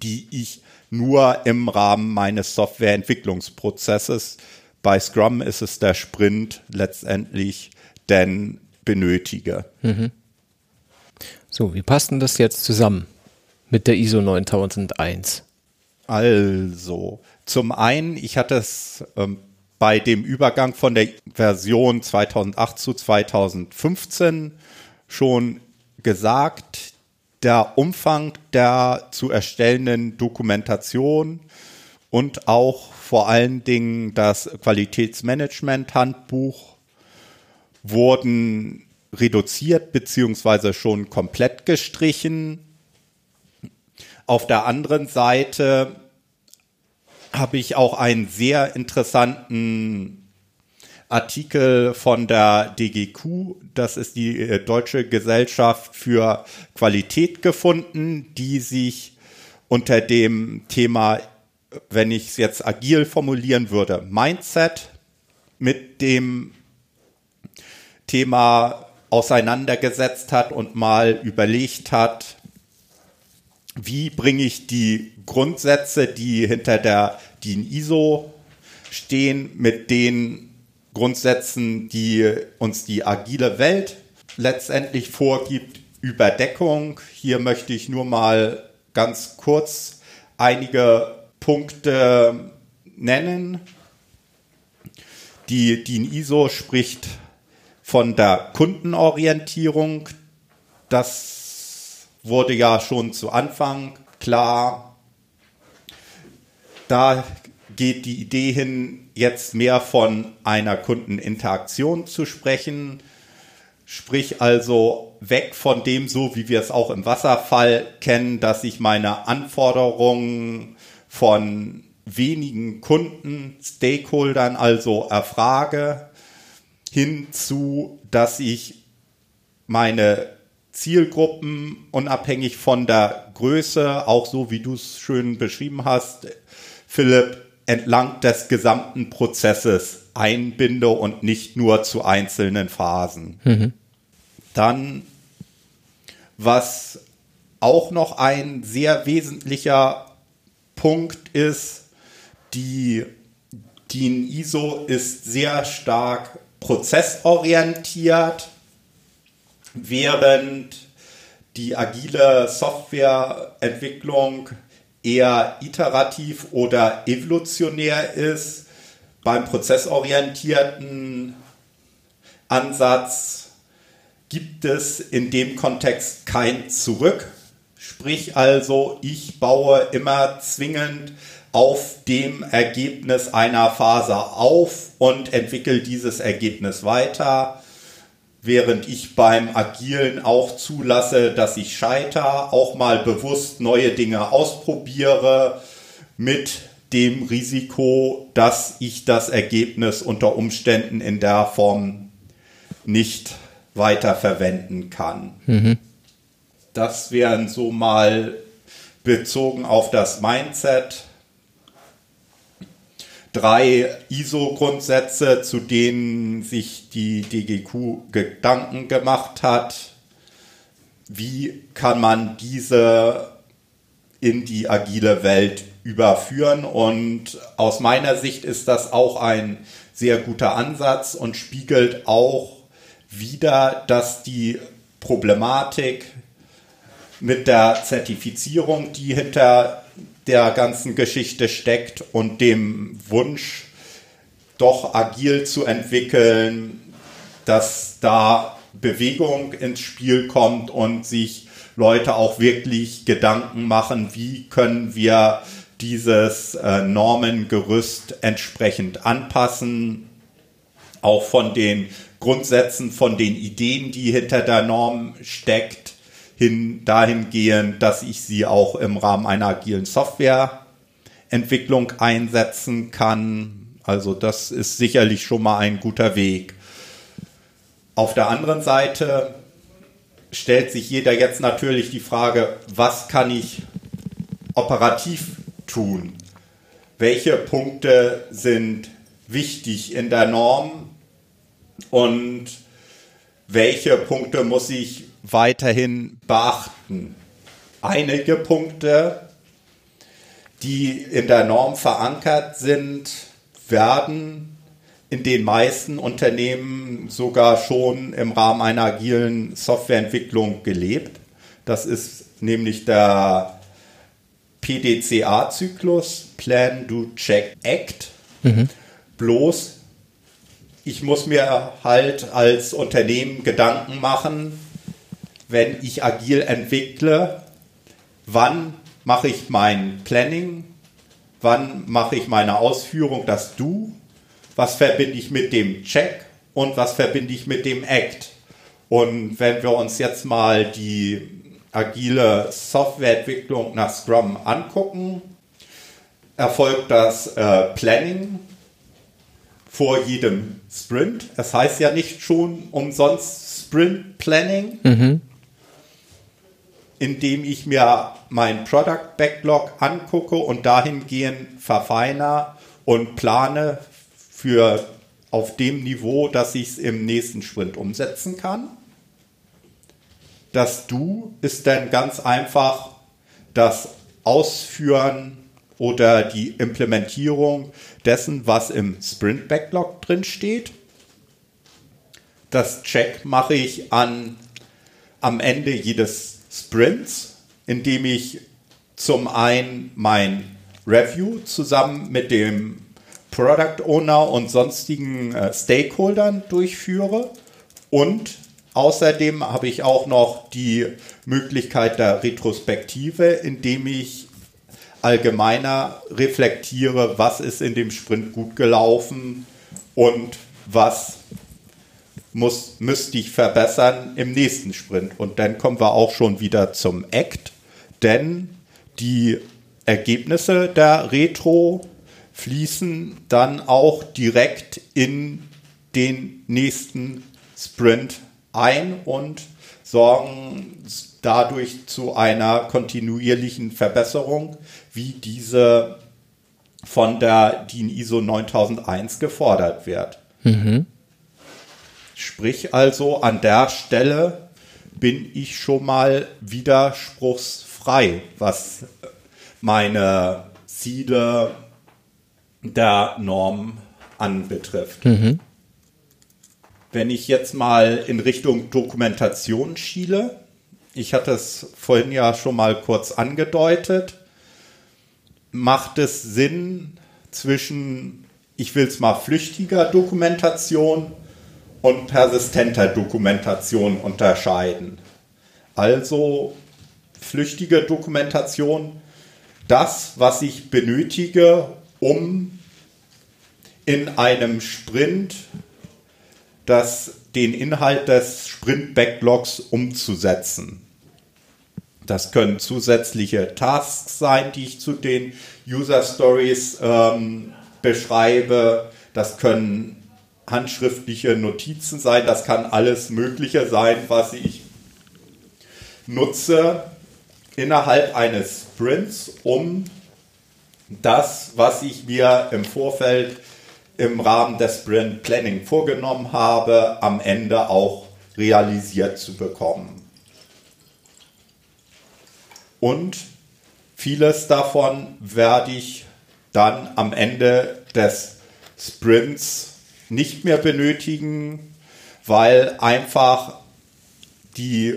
die ich nur im Rahmen meines Softwareentwicklungsprozesses, bei Scrum ist es der Sprint letztendlich, denn benötige. Mhm. So, wie passt denn das jetzt zusammen mit der ISO 9001? Also, zum einen, ich hatte es ähm, bei dem Übergang von der Version 2008 zu 2015 schon gesagt, der Umfang der zu erstellenden Dokumentation und auch vor allen Dingen das Qualitätsmanagement-Handbuch wurden reduziert beziehungsweise schon komplett gestrichen. Auf der anderen Seite habe ich auch einen sehr interessanten Artikel von der DGQ, das ist die äh, Deutsche Gesellschaft für Qualität gefunden, die sich unter dem Thema, wenn ich es jetzt agil formulieren würde, Mindset mit dem Thema auseinandergesetzt hat und mal überlegt hat, wie bringe ich die Grundsätze, die hinter der DIN ISO stehen, mit den Grundsätzen, die uns die agile Welt letztendlich vorgibt, Überdeckung. Hier möchte ich nur mal ganz kurz einige Punkte nennen. Die DIN ISO spricht von der Kundenorientierung. Das wurde ja schon zu Anfang klar. Da geht die Idee hin, jetzt mehr von einer Kundeninteraktion zu sprechen. Sprich also weg von dem so, wie wir es auch im Wasserfall kennen, dass ich meine Anforderungen von wenigen Kunden, Stakeholdern also erfrage, hinzu, dass ich meine Zielgruppen unabhängig von der Größe, auch so wie du es schön beschrieben hast, Philipp, entlang des gesamten Prozesses einbinde und nicht nur zu einzelnen Phasen. Mhm. Dann, was auch noch ein sehr wesentlicher Punkt ist, die DIN ISO ist sehr stark prozessorientiert, während die agile Softwareentwicklung eher iterativ oder evolutionär ist. Beim prozessorientierten Ansatz gibt es in dem Kontext kein Zurück. Sprich also, ich baue immer zwingend auf dem Ergebnis einer Phase auf und entwickle dieses Ergebnis weiter, während ich beim Agilen auch zulasse, dass ich scheiter, auch mal bewusst neue Dinge ausprobiere mit dem Risiko, dass ich das Ergebnis unter Umständen in der Form nicht weiter verwenden kann. Mhm. Das wären so mal bezogen auf das Mindset drei ISO-Grundsätze, zu denen sich die DGQ Gedanken gemacht hat. Wie kann man diese in die agile Welt überführen? Und aus meiner Sicht ist das auch ein sehr guter Ansatz und spiegelt auch wieder, dass die Problematik mit der Zertifizierung, die hinter der ganzen Geschichte steckt und dem Wunsch, doch agil zu entwickeln, dass da Bewegung ins Spiel kommt und sich Leute auch wirklich Gedanken machen, wie können wir dieses äh, Normengerüst entsprechend anpassen, auch von den Grundsätzen, von den Ideen, die hinter der Norm steckt, hin dahingehend, dass ich sie auch im Rahmen einer agilen Softwareentwicklung einsetzen kann. Also das ist sicherlich schon mal ein guter Weg. Auf der anderen Seite stellt sich jeder jetzt natürlich die Frage, was kann ich operativ tun? Welche Punkte sind wichtig in der Norm und welche Punkte muss ich weiterhin beachten. Einige Punkte, die in der Norm verankert sind, werden in den meisten Unternehmen sogar schon im Rahmen einer agilen Softwareentwicklung gelebt. Das ist nämlich der PDCA-Zyklus, Plan, Do, Check, Act. Mhm. Bloß, ich muss mir halt als Unternehmen Gedanken machen, wenn ich agil entwickle, wann mache ich mein Planning, wann mache ich meine Ausführung, das Du, was verbinde ich mit dem Check und was verbinde ich mit dem Act. Und wenn wir uns jetzt mal die agile Softwareentwicklung nach Scrum angucken, erfolgt das äh, Planning vor jedem Sprint. Es heißt ja nicht schon umsonst Sprint Planning. Mhm indem ich mir mein Product Backlog angucke und dahingehend verfeiner und plane für auf dem Niveau, dass ich es im nächsten Sprint umsetzen kann. Das Du ist dann ganz einfach das Ausführen oder die Implementierung dessen, was im Sprint Backlog drin steht. Das Check mache ich an, am Ende jedes Sprints, indem ich zum einen mein Review zusammen mit dem Product Owner und sonstigen äh, Stakeholdern durchführe. Und außerdem habe ich auch noch die Möglichkeit der Retrospektive, indem ich allgemeiner reflektiere, was ist in dem Sprint gut gelaufen und was muss, müsste ich verbessern im nächsten Sprint. Und dann kommen wir auch schon wieder zum Act, denn die Ergebnisse der Retro fließen dann auch direkt in den nächsten Sprint ein und sorgen dadurch zu einer kontinuierlichen Verbesserung, wie diese von der DIN ISO 9001 gefordert wird. Mhm. Sprich also, an der Stelle bin ich schon mal widerspruchsfrei, was meine Ziele der Norm anbetrifft. Mhm. Wenn ich jetzt mal in Richtung Dokumentation schiele, ich hatte es vorhin ja schon mal kurz angedeutet, macht es Sinn zwischen, ich will es mal flüchtiger Dokumentation und persistenter Dokumentation unterscheiden. Also flüchtige Dokumentation, das, was ich benötige, um in einem Sprint das, den Inhalt des Sprint-Backlogs umzusetzen. Das können zusätzliche Tasks sein, die ich zu den User Stories ähm, beschreibe. Das können handschriftliche Notizen sein. Das kann alles Mögliche sein, was ich nutze innerhalb eines Sprints, um das, was ich mir im Vorfeld im Rahmen des Sprint Planning vorgenommen habe, am Ende auch realisiert zu bekommen. Und vieles davon werde ich dann am Ende des Sprints nicht mehr benötigen, weil einfach die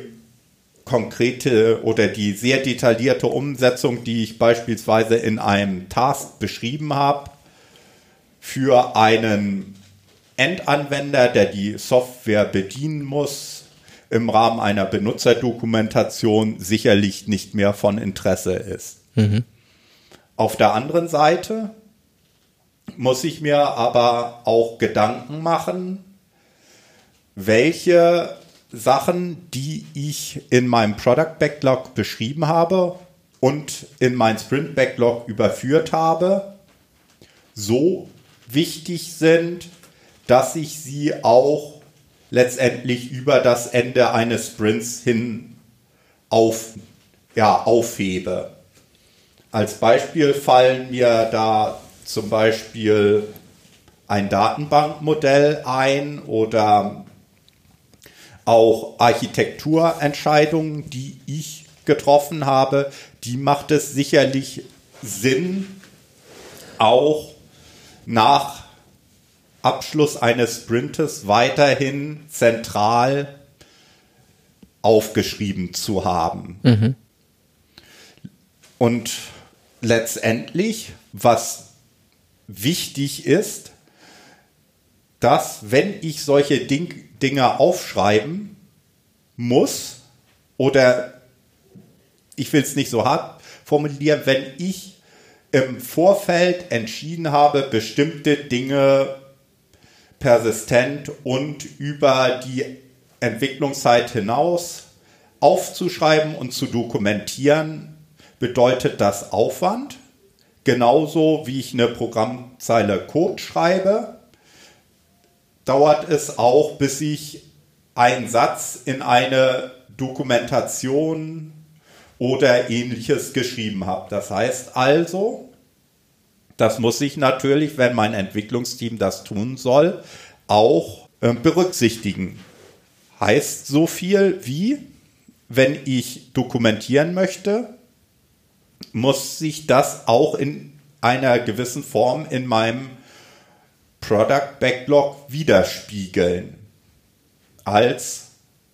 konkrete oder die sehr detaillierte Umsetzung, die ich beispielsweise in einem Task beschrieben habe, für einen Endanwender, der die Software bedienen muss, im Rahmen einer Benutzerdokumentation sicherlich nicht mehr von Interesse ist. Mhm. Auf der anderen Seite muss ich mir aber auch Gedanken machen, welche Sachen, die ich in meinem Product Backlog beschrieben habe und in mein Sprint Backlog überführt habe, so wichtig sind, dass ich sie auch letztendlich über das Ende eines Sprints hin auf, ja, aufhebe. Als Beispiel fallen mir da zum Beispiel ein Datenbankmodell ein oder auch Architekturentscheidungen, die ich getroffen habe, die macht es sicherlich Sinn, auch nach Abschluss eines Sprintes weiterhin zentral aufgeschrieben zu haben. Mhm. Und letztendlich, was wichtig ist, dass wenn ich solche Ding, Dinge aufschreiben muss, oder ich will es nicht so hart formulieren, wenn ich im Vorfeld entschieden habe, bestimmte Dinge persistent und über die Entwicklungszeit hinaus aufzuschreiben und zu dokumentieren, bedeutet das Aufwand. Genauso wie ich eine Programmzeile Code schreibe, dauert es auch, bis ich einen Satz in eine Dokumentation oder ähnliches geschrieben habe. Das heißt also, das muss ich natürlich, wenn mein Entwicklungsteam das tun soll, auch äh, berücksichtigen. Heißt so viel wie, wenn ich dokumentieren möchte, muss sich das auch in einer gewissen Form in meinem Product Backlog widerspiegeln als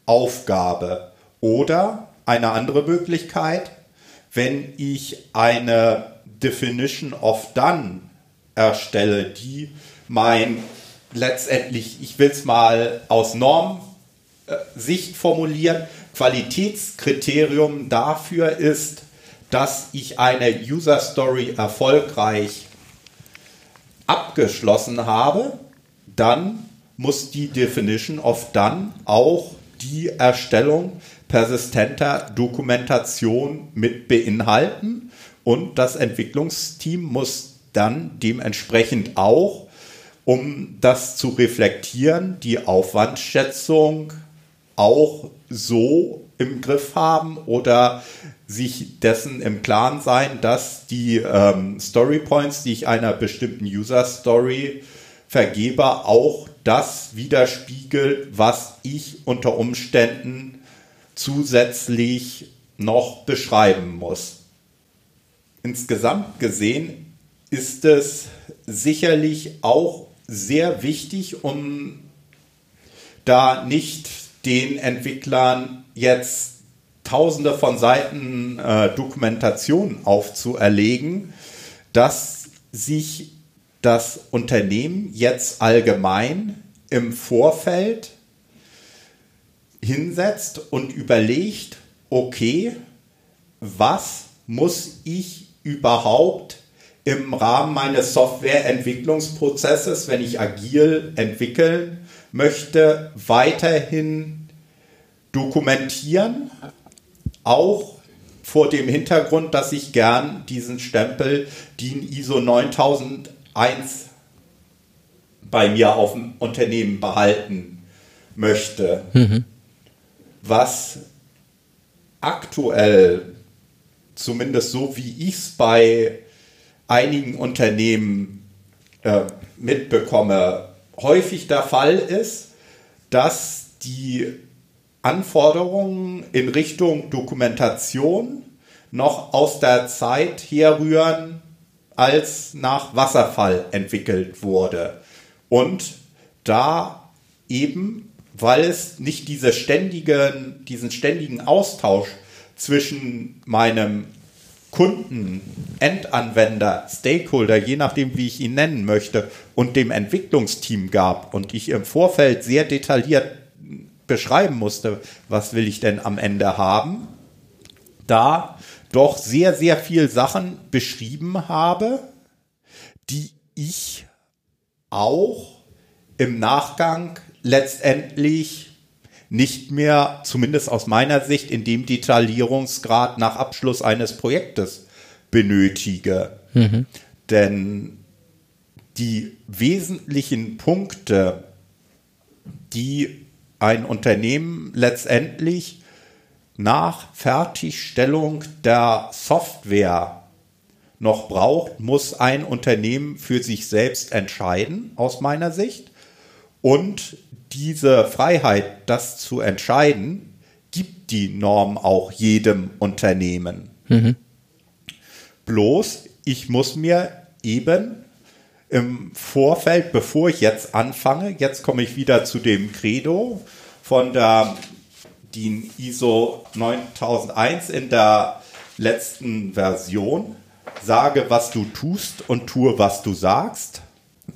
Aufgabe. Oder eine andere Möglichkeit, wenn ich eine Definition of Done erstelle, die mein letztendlich, ich will es mal aus Normsicht formulieren, Qualitätskriterium dafür ist, dass ich eine User Story erfolgreich abgeschlossen habe, dann muss die Definition of Done auch die Erstellung persistenter Dokumentation mit beinhalten und das Entwicklungsteam muss dann dementsprechend auch, um das zu reflektieren, die Aufwandschätzung auch so im Griff haben oder sich dessen im Klaren sein, dass die ähm, Story Points, die ich einer bestimmten User Story vergebe, auch das widerspiegelt, was ich unter Umständen zusätzlich noch beschreiben muss. Insgesamt gesehen ist es sicherlich auch sehr wichtig, um da nicht den Entwicklern jetzt tausende von Seiten äh, Dokumentation aufzuerlegen, dass sich das Unternehmen jetzt allgemein im Vorfeld hinsetzt und überlegt, okay, was muss ich überhaupt im Rahmen meines Softwareentwicklungsprozesses, wenn ich agil entwickeln möchte, weiterhin dokumentieren, auch vor dem Hintergrund, dass ich gern diesen Stempel DIN ISO 9001 bei mir auf dem Unternehmen behalten möchte. Mhm. Was aktuell, zumindest so wie ich es bei einigen Unternehmen äh, mitbekomme, häufig der Fall ist, dass die Anforderungen in Richtung Dokumentation noch aus der Zeit herrühren, als nach Wasserfall entwickelt wurde. Und da eben, weil es nicht diese ständigen, diesen ständigen Austausch zwischen meinem Kunden, Endanwender, Stakeholder, je nachdem, wie ich ihn nennen möchte, und dem Entwicklungsteam gab und ich im Vorfeld sehr detailliert beschreiben musste, was will ich denn am Ende haben, da doch sehr, sehr viel Sachen beschrieben habe, die ich auch im Nachgang letztendlich nicht mehr, zumindest aus meiner Sicht, in dem Detaillierungsgrad nach Abschluss eines Projektes benötige. Mhm. Denn die wesentlichen Punkte, die ein Unternehmen letztendlich nach Fertigstellung der Software noch braucht, muss ein Unternehmen für sich selbst entscheiden, aus meiner Sicht. Und diese Freiheit, das zu entscheiden, gibt die Norm auch jedem Unternehmen. Mhm. Bloß, ich muss mir eben im Vorfeld, bevor ich jetzt anfange, jetzt komme ich wieder zu dem Credo von der DIN ISO 9001 in der letzten Version, sage, was du tust und tue, was du sagst.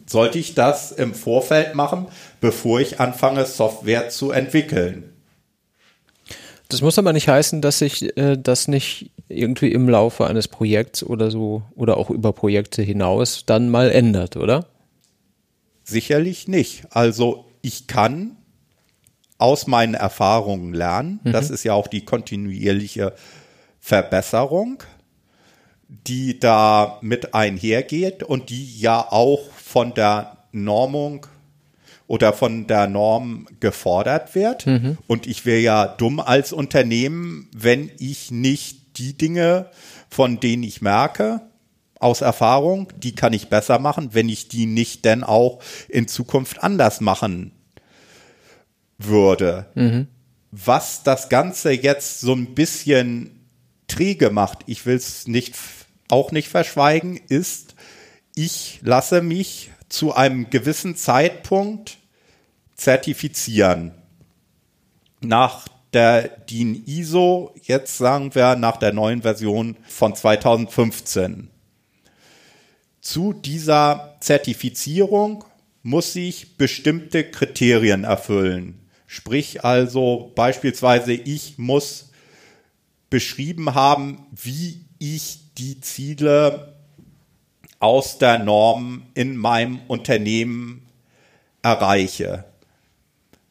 Sollte ich das im Vorfeld machen, bevor ich anfange, Software zu entwickeln? Das muss aber nicht heißen, dass sich äh, das nicht irgendwie im Laufe eines Projekts oder so oder auch über Projekte hinaus dann mal ändert, oder? Sicherlich nicht. Also ich kann aus meinen Erfahrungen lernen. Mhm. Das ist ja auch die kontinuierliche Verbesserung, die da mit einhergeht und die ja auch von der Normung oder von der Norm gefordert wird. Mhm. Und ich wäre ja dumm als Unternehmen, wenn ich nicht die Dinge, von denen ich merke, aus Erfahrung, die kann ich besser machen, wenn ich die nicht denn auch in Zukunft anders machen würde. Mhm. Was das Ganze jetzt so ein bisschen träge macht, ich will es nicht auch nicht verschweigen, ist, ich lasse mich zu einem gewissen Zeitpunkt zertifizieren. Nach der DIN ISO, jetzt sagen wir nach der neuen Version von 2015. Zu dieser Zertifizierung muss ich bestimmte Kriterien erfüllen. Sprich also beispielsweise, ich muss beschrieben haben, wie ich die Ziele aus der Norm in meinem Unternehmen erreiche.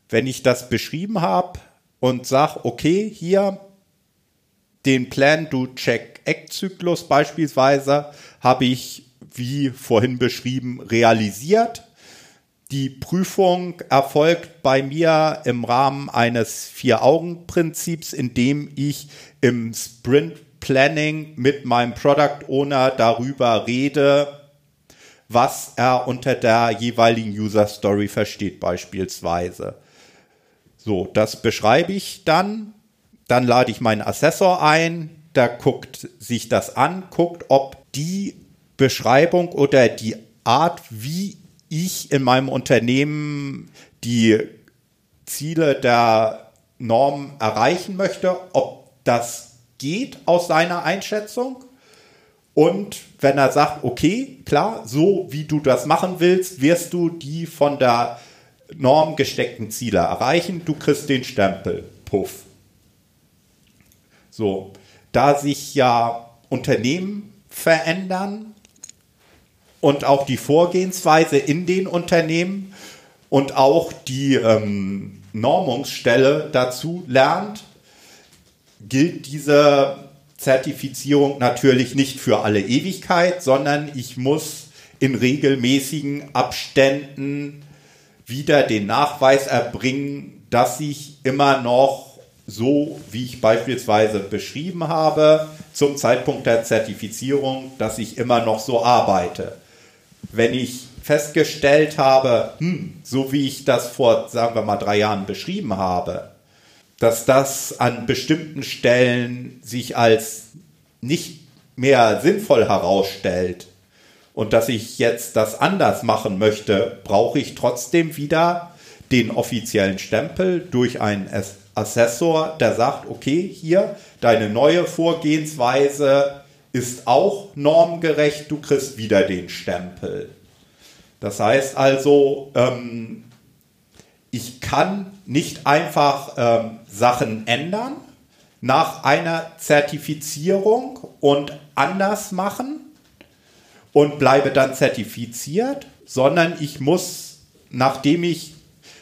Wenn ich das beschrieben habe und sage, okay, hier den Plan-Do-Check-Act-Zyklus beispielsweise habe ich, wie vorhin beschrieben, realisiert. Die Prüfung erfolgt bei mir im Rahmen eines Vier-Augen-Prinzips, indem ich im Sprint Planning mit meinem Product Owner darüber rede, was er unter der jeweiligen User Story versteht beispielsweise. So, das beschreibe ich dann. Dann lade ich meinen Assessor ein, der guckt sich das an, guckt, ob die Beschreibung oder die Art, wie ich in meinem Unternehmen die Ziele der Norm erreichen möchte, ob das geht aus seiner Einschätzung. Und wenn er sagt, okay, klar, so wie du das machen willst, wirst du die von der Norm gesteckten Ziele erreichen. Du kriegst den Stempel. Puff. So, da sich ja Unternehmen verändern und auch die Vorgehensweise in den Unternehmen und auch die ähm, Normungsstelle dazu lernt, gilt diese Zertifizierung natürlich nicht für alle Ewigkeit, sondern ich muss in regelmäßigen Abständen wieder den Nachweis erbringen, dass ich immer noch so, wie ich beispielsweise beschrieben habe, zum Zeitpunkt der Zertifizierung, dass ich immer noch so arbeite. Wenn ich festgestellt habe, hm, so wie ich das vor, sagen wir mal, drei Jahren beschrieben habe, dass das an bestimmten Stellen sich als nicht mehr sinnvoll herausstellt und dass ich jetzt das anders machen möchte, brauche ich trotzdem wieder den offiziellen Stempel durch einen Assessor, der sagt, okay, hier, deine neue Vorgehensweise ist auch normgerecht, du kriegst wieder den Stempel. Das heißt also, ähm, ich kann nicht einfach ähm, Sachen ändern nach einer Zertifizierung und anders machen und bleibe dann zertifiziert, sondern ich muss, nachdem ich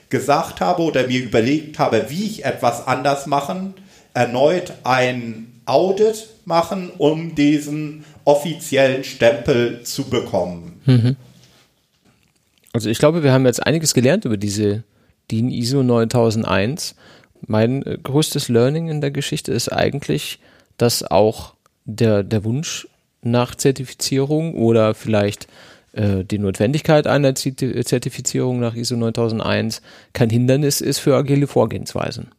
gesagt habe oder mir überlegt habe, wie ich etwas anders machen, erneut ein Audit machen, um diesen offiziellen Stempel zu bekommen. Mhm. Also ich glaube, wir haben jetzt einiges gelernt über diese DIN ISO 9001. Mein äh, größtes Learning in der Geschichte ist eigentlich, dass auch der, der Wunsch nach Zertifizierung oder vielleicht äh, die Notwendigkeit einer Zertifizierung nach ISO 9001 kein Hindernis ist für agile Vorgehensweisen.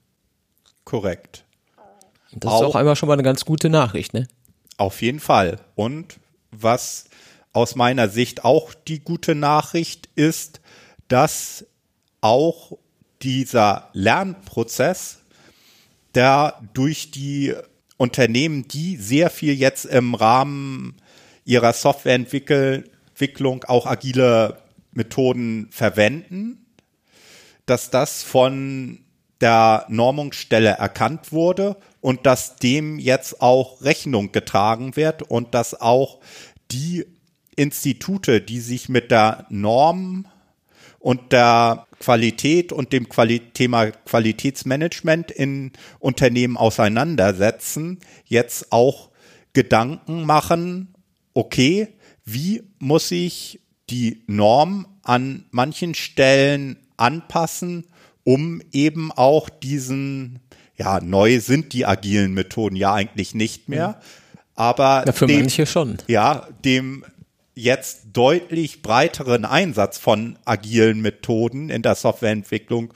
Korrekt. Das auch, ist auch einmal schon mal eine ganz gute Nachricht, ne? Auf jeden Fall. Und was aus meiner Sicht auch die gute Nachricht ist, dass auch dieser Lernprozess, der durch die Unternehmen, die sehr viel jetzt im Rahmen ihrer Softwareentwicklung auch agile Methoden verwenden, dass das von der Normungsstelle erkannt wurde und dass dem jetzt auch Rechnung getragen wird und dass auch die Institute, die sich mit der Norm und der Qualität und dem Quali Thema Qualitätsmanagement in Unternehmen auseinandersetzen, jetzt auch Gedanken machen, okay, wie muss ich die Norm an manchen Stellen anpassen, um eben auch diesen, ja, neu sind die agilen Methoden ja eigentlich nicht mehr, mhm. aber ja, für dem, manche schon. Ja, dem jetzt deutlich breiteren Einsatz von agilen Methoden in der Softwareentwicklung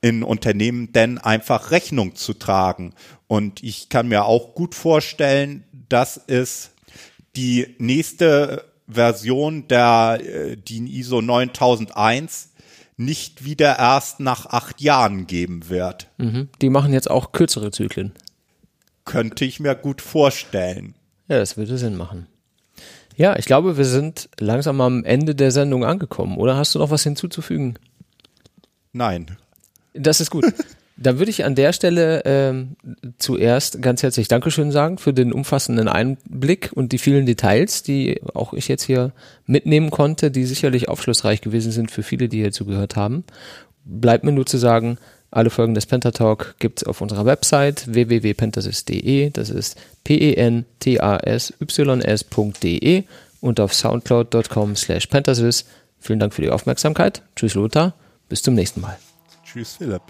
in Unternehmen denn einfach Rechnung zu tragen. Und ich kann mir auch gut vorstellen, dass es die nächste Version der äh, DIN ISO 9001 nicht wieder erst nach acht Jahren geben wird. Mhm. Die machen jetzt auch kürzere Zyklen. Könnte ich mir gut vorstellen. Ja, das würde Sinn machen. Ja, ich glaube, wir sind langsam am Ende der Sendung angekommen. Oder hast du noch was hinzuzufügen? Nein. Das ist gut. Dann würde ich an der Stelle ähm, zuerst ganz herzlich Dankeschön sagen für den umfassenden Einblick und die vielen Details, die auch ich jetzt hier mitnehmen konnte, die sicherlich aufschlussreich gewesen sind für viele, die hier zugehört haben. Bleibt mir nur zu sagen, alle Folgen des Pentatalk gibt's auf unserer Website www.pentasys.de. Das ist p-e-n-t-a-s-y-s.de und auf soundcloud.com slash pentasys Vielen Dank für die Aufmerksamkeit. Tschüss Lothar. Bis zum nächsten Mal. Tschüss Philipp.